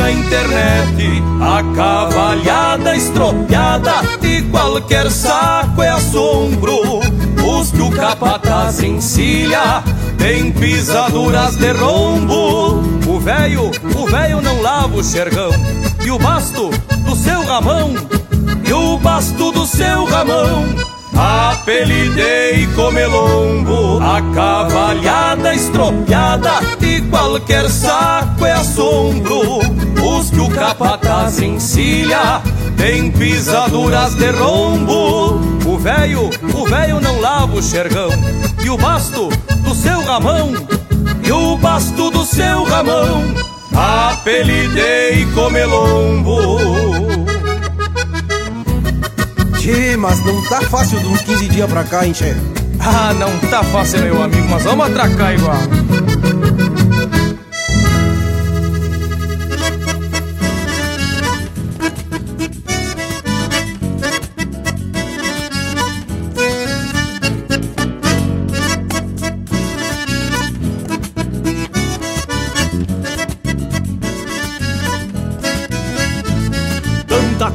a internet. A cavalhada estropiada e qualquer saco é assombro. Os que o capataz encilha tem pisaduras de rombo. O velho, o velho não lava o xergão, e o basto do seu ramão, e o basto do seu ramão apelidei comelombo A cavalhada estropiada qualquer saco é assombro. Os que o capataz encilha tem pisaduras de rombo. O velho, o velho não lava o xergão. E o basto do seu ramão E o basto do seu ramão. Apelidei comelombo. Tchê, mas não tá fácil de uns 15 dias pra cá, hein, Tchê? Ah, não tá fácil, meu amigo, mas vamos atracar igual.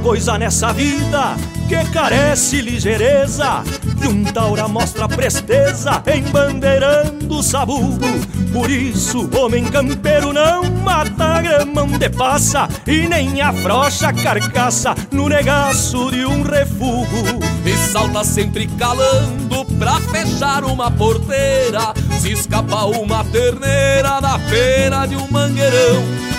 Coisa nessa vida que carece ligeireza. E um taura mostra presteza embandeirando o sabugo. Por isso homem campeiro não mata grama onde passa E nem afrocha a carcaça no negaço de um refugo. E salta sempre calando pra fechar uma porteira. Se escapa uma terneira da feira de um mangueirão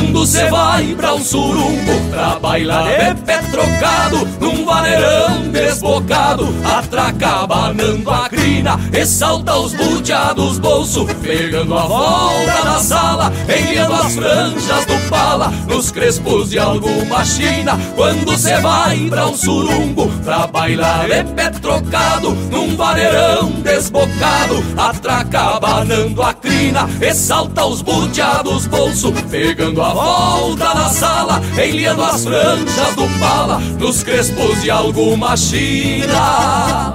Quando cê vai pra um surumbo Pra bailar de pé trocado Num vaneirão desbocado. Atraca banando a crina E salta os buteados bolso Pegando a volta da sala Enviando as franjas do pala Nos crespos de alguma china. Quando cê vai pra um surumbo Pra bailar de pé trocado Num vaneirão desbocado. Atraca banando a crina E salta os buteados bolso Pegando Dando volta na sala, enliando as franjas do pala Nos crespos de alguma china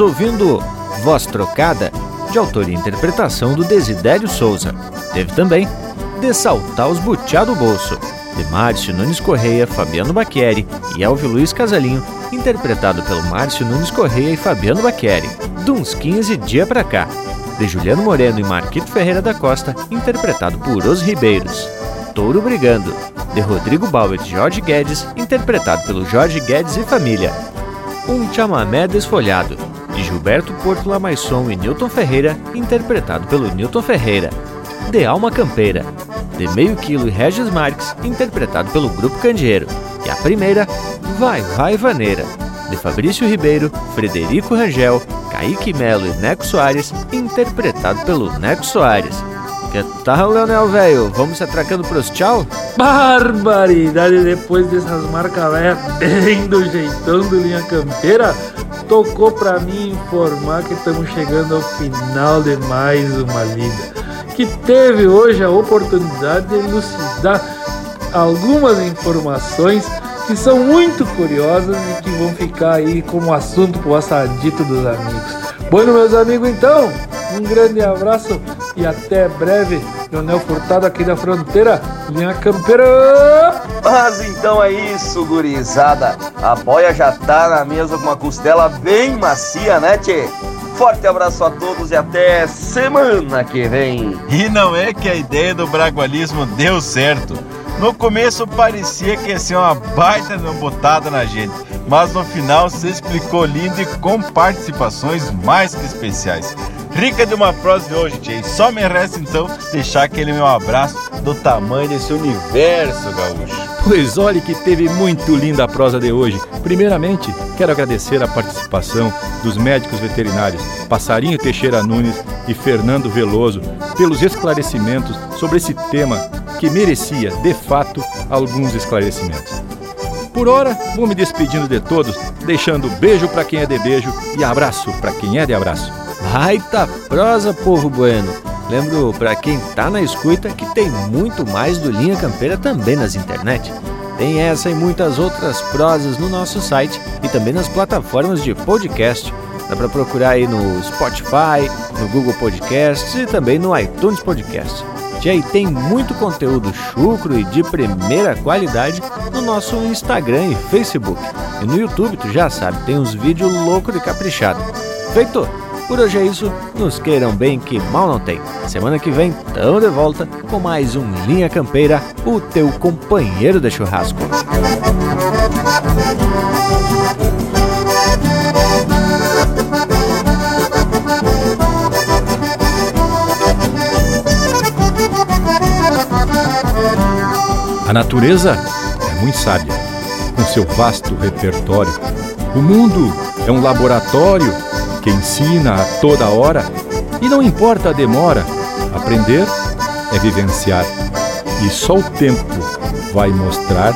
Ouvindo Voz Trocada, de autoria e interpretação do Desidério Souza. Teve também De Saltar os Butiá do Bolso, de Márcio Nunes Correia, Fabiano Baqueri e Elvio Luiz Casalinho, interpretado pelo Márcio Nunes Correia e Fabiano Baqueri, de uns 15 dia pra cá, de Juliano Moreno e Marquito Ferreira da Costa, interpretado por Os Ribeiros. Touro Brigando, de Rodrigo Bauer e Jorge Guedes, interpretado pelo Jorge Guedes e família. Um chamamé desfolhado, de Gilberto Porto Lamaisson e Newton Ferreira, interpretado pelo Newton Ferreira. De Alma Campeira, de Meio Quilo e Regis Marques, interpretado pelo Grupo Candeeiro. E a primeira, Vai Vai Vaneira, de Fabrício Ribeiro, Frederico Rangel, Kaique Melo e Neco Soares, interpretado pelo Neco Soares. Que tal, Leonel velho? Vamos se atracando pros tchau? Barbaridade! Depois dessas marcas velhas bem do jeitão do Linha Campeira, tocou pra mim informar que estamos chegando ao final de mais uma lida. Que teve hoje a oportunidade de elucidar algumas informações que são muito curiosas e que vão ficar aí como assunto pro assadito dos amigos. Bueno, meus amigos, então, um grande abraço e até breve. Leonel Furtado aqui da fronteira, linha campeira. Mas então é isso, gurizada. A boia já tá na mesa com uma costela bem macia, né, tchê? Forte abraço a todos e até semana que vem. E não é que a ideia do bragualismo deu certo. No começo parecia que ia ser uma baita botada na gente, mas no final se explicou lindo e com participações mais que especiais. Rica de uma prosa de hoje, Tchê. Só me resta então deixar aquele meu abraço do tamanho desse universo, gaúcho. Pois olhe que teve muito linda a prosa de hoje. Primeiramente, quero agradecer a participação dos médicos veterinários Passarinho Teixeira Nunes e Fernando Veloso pelos esclarecimentos sobre esse tema que merecia, de fato, alguns esclarecimentos. Por hora, vou me despedindo de todos, deixando beijo para quem é de beijo e abraço para quem é de abraço. Baita prosa, povo bueno! Lembro para quem tá na escuta que tem muito mais do Linha Campeira também nas internet. Tem essa e muitas outras prosas no nosso site e também nas plataformas de podcast. Dá para procurar aí no Spotify, no Google Podcasts e também no iTunes Podcast. E aí tem muito conteúdo chucro e de primeira qualidade no nosso Instagram e Facebook. E no YouTube, tu já sabe, tem uns vídeos loucos de caprichado. Feito! Por hoje é isso, nos queiram bem que mal não tem. Semana que vem, tamo de volta com mais um Linha Campeira, o teu companheiro de churrasco. A natureza é muito sábia, com seu vasto repertório. O mundo é um laboratório que ensina a toda hora e não importa a demora, aprender é vivenciar e só o tempo vai mostrar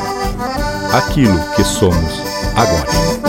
aquilo que somos agora.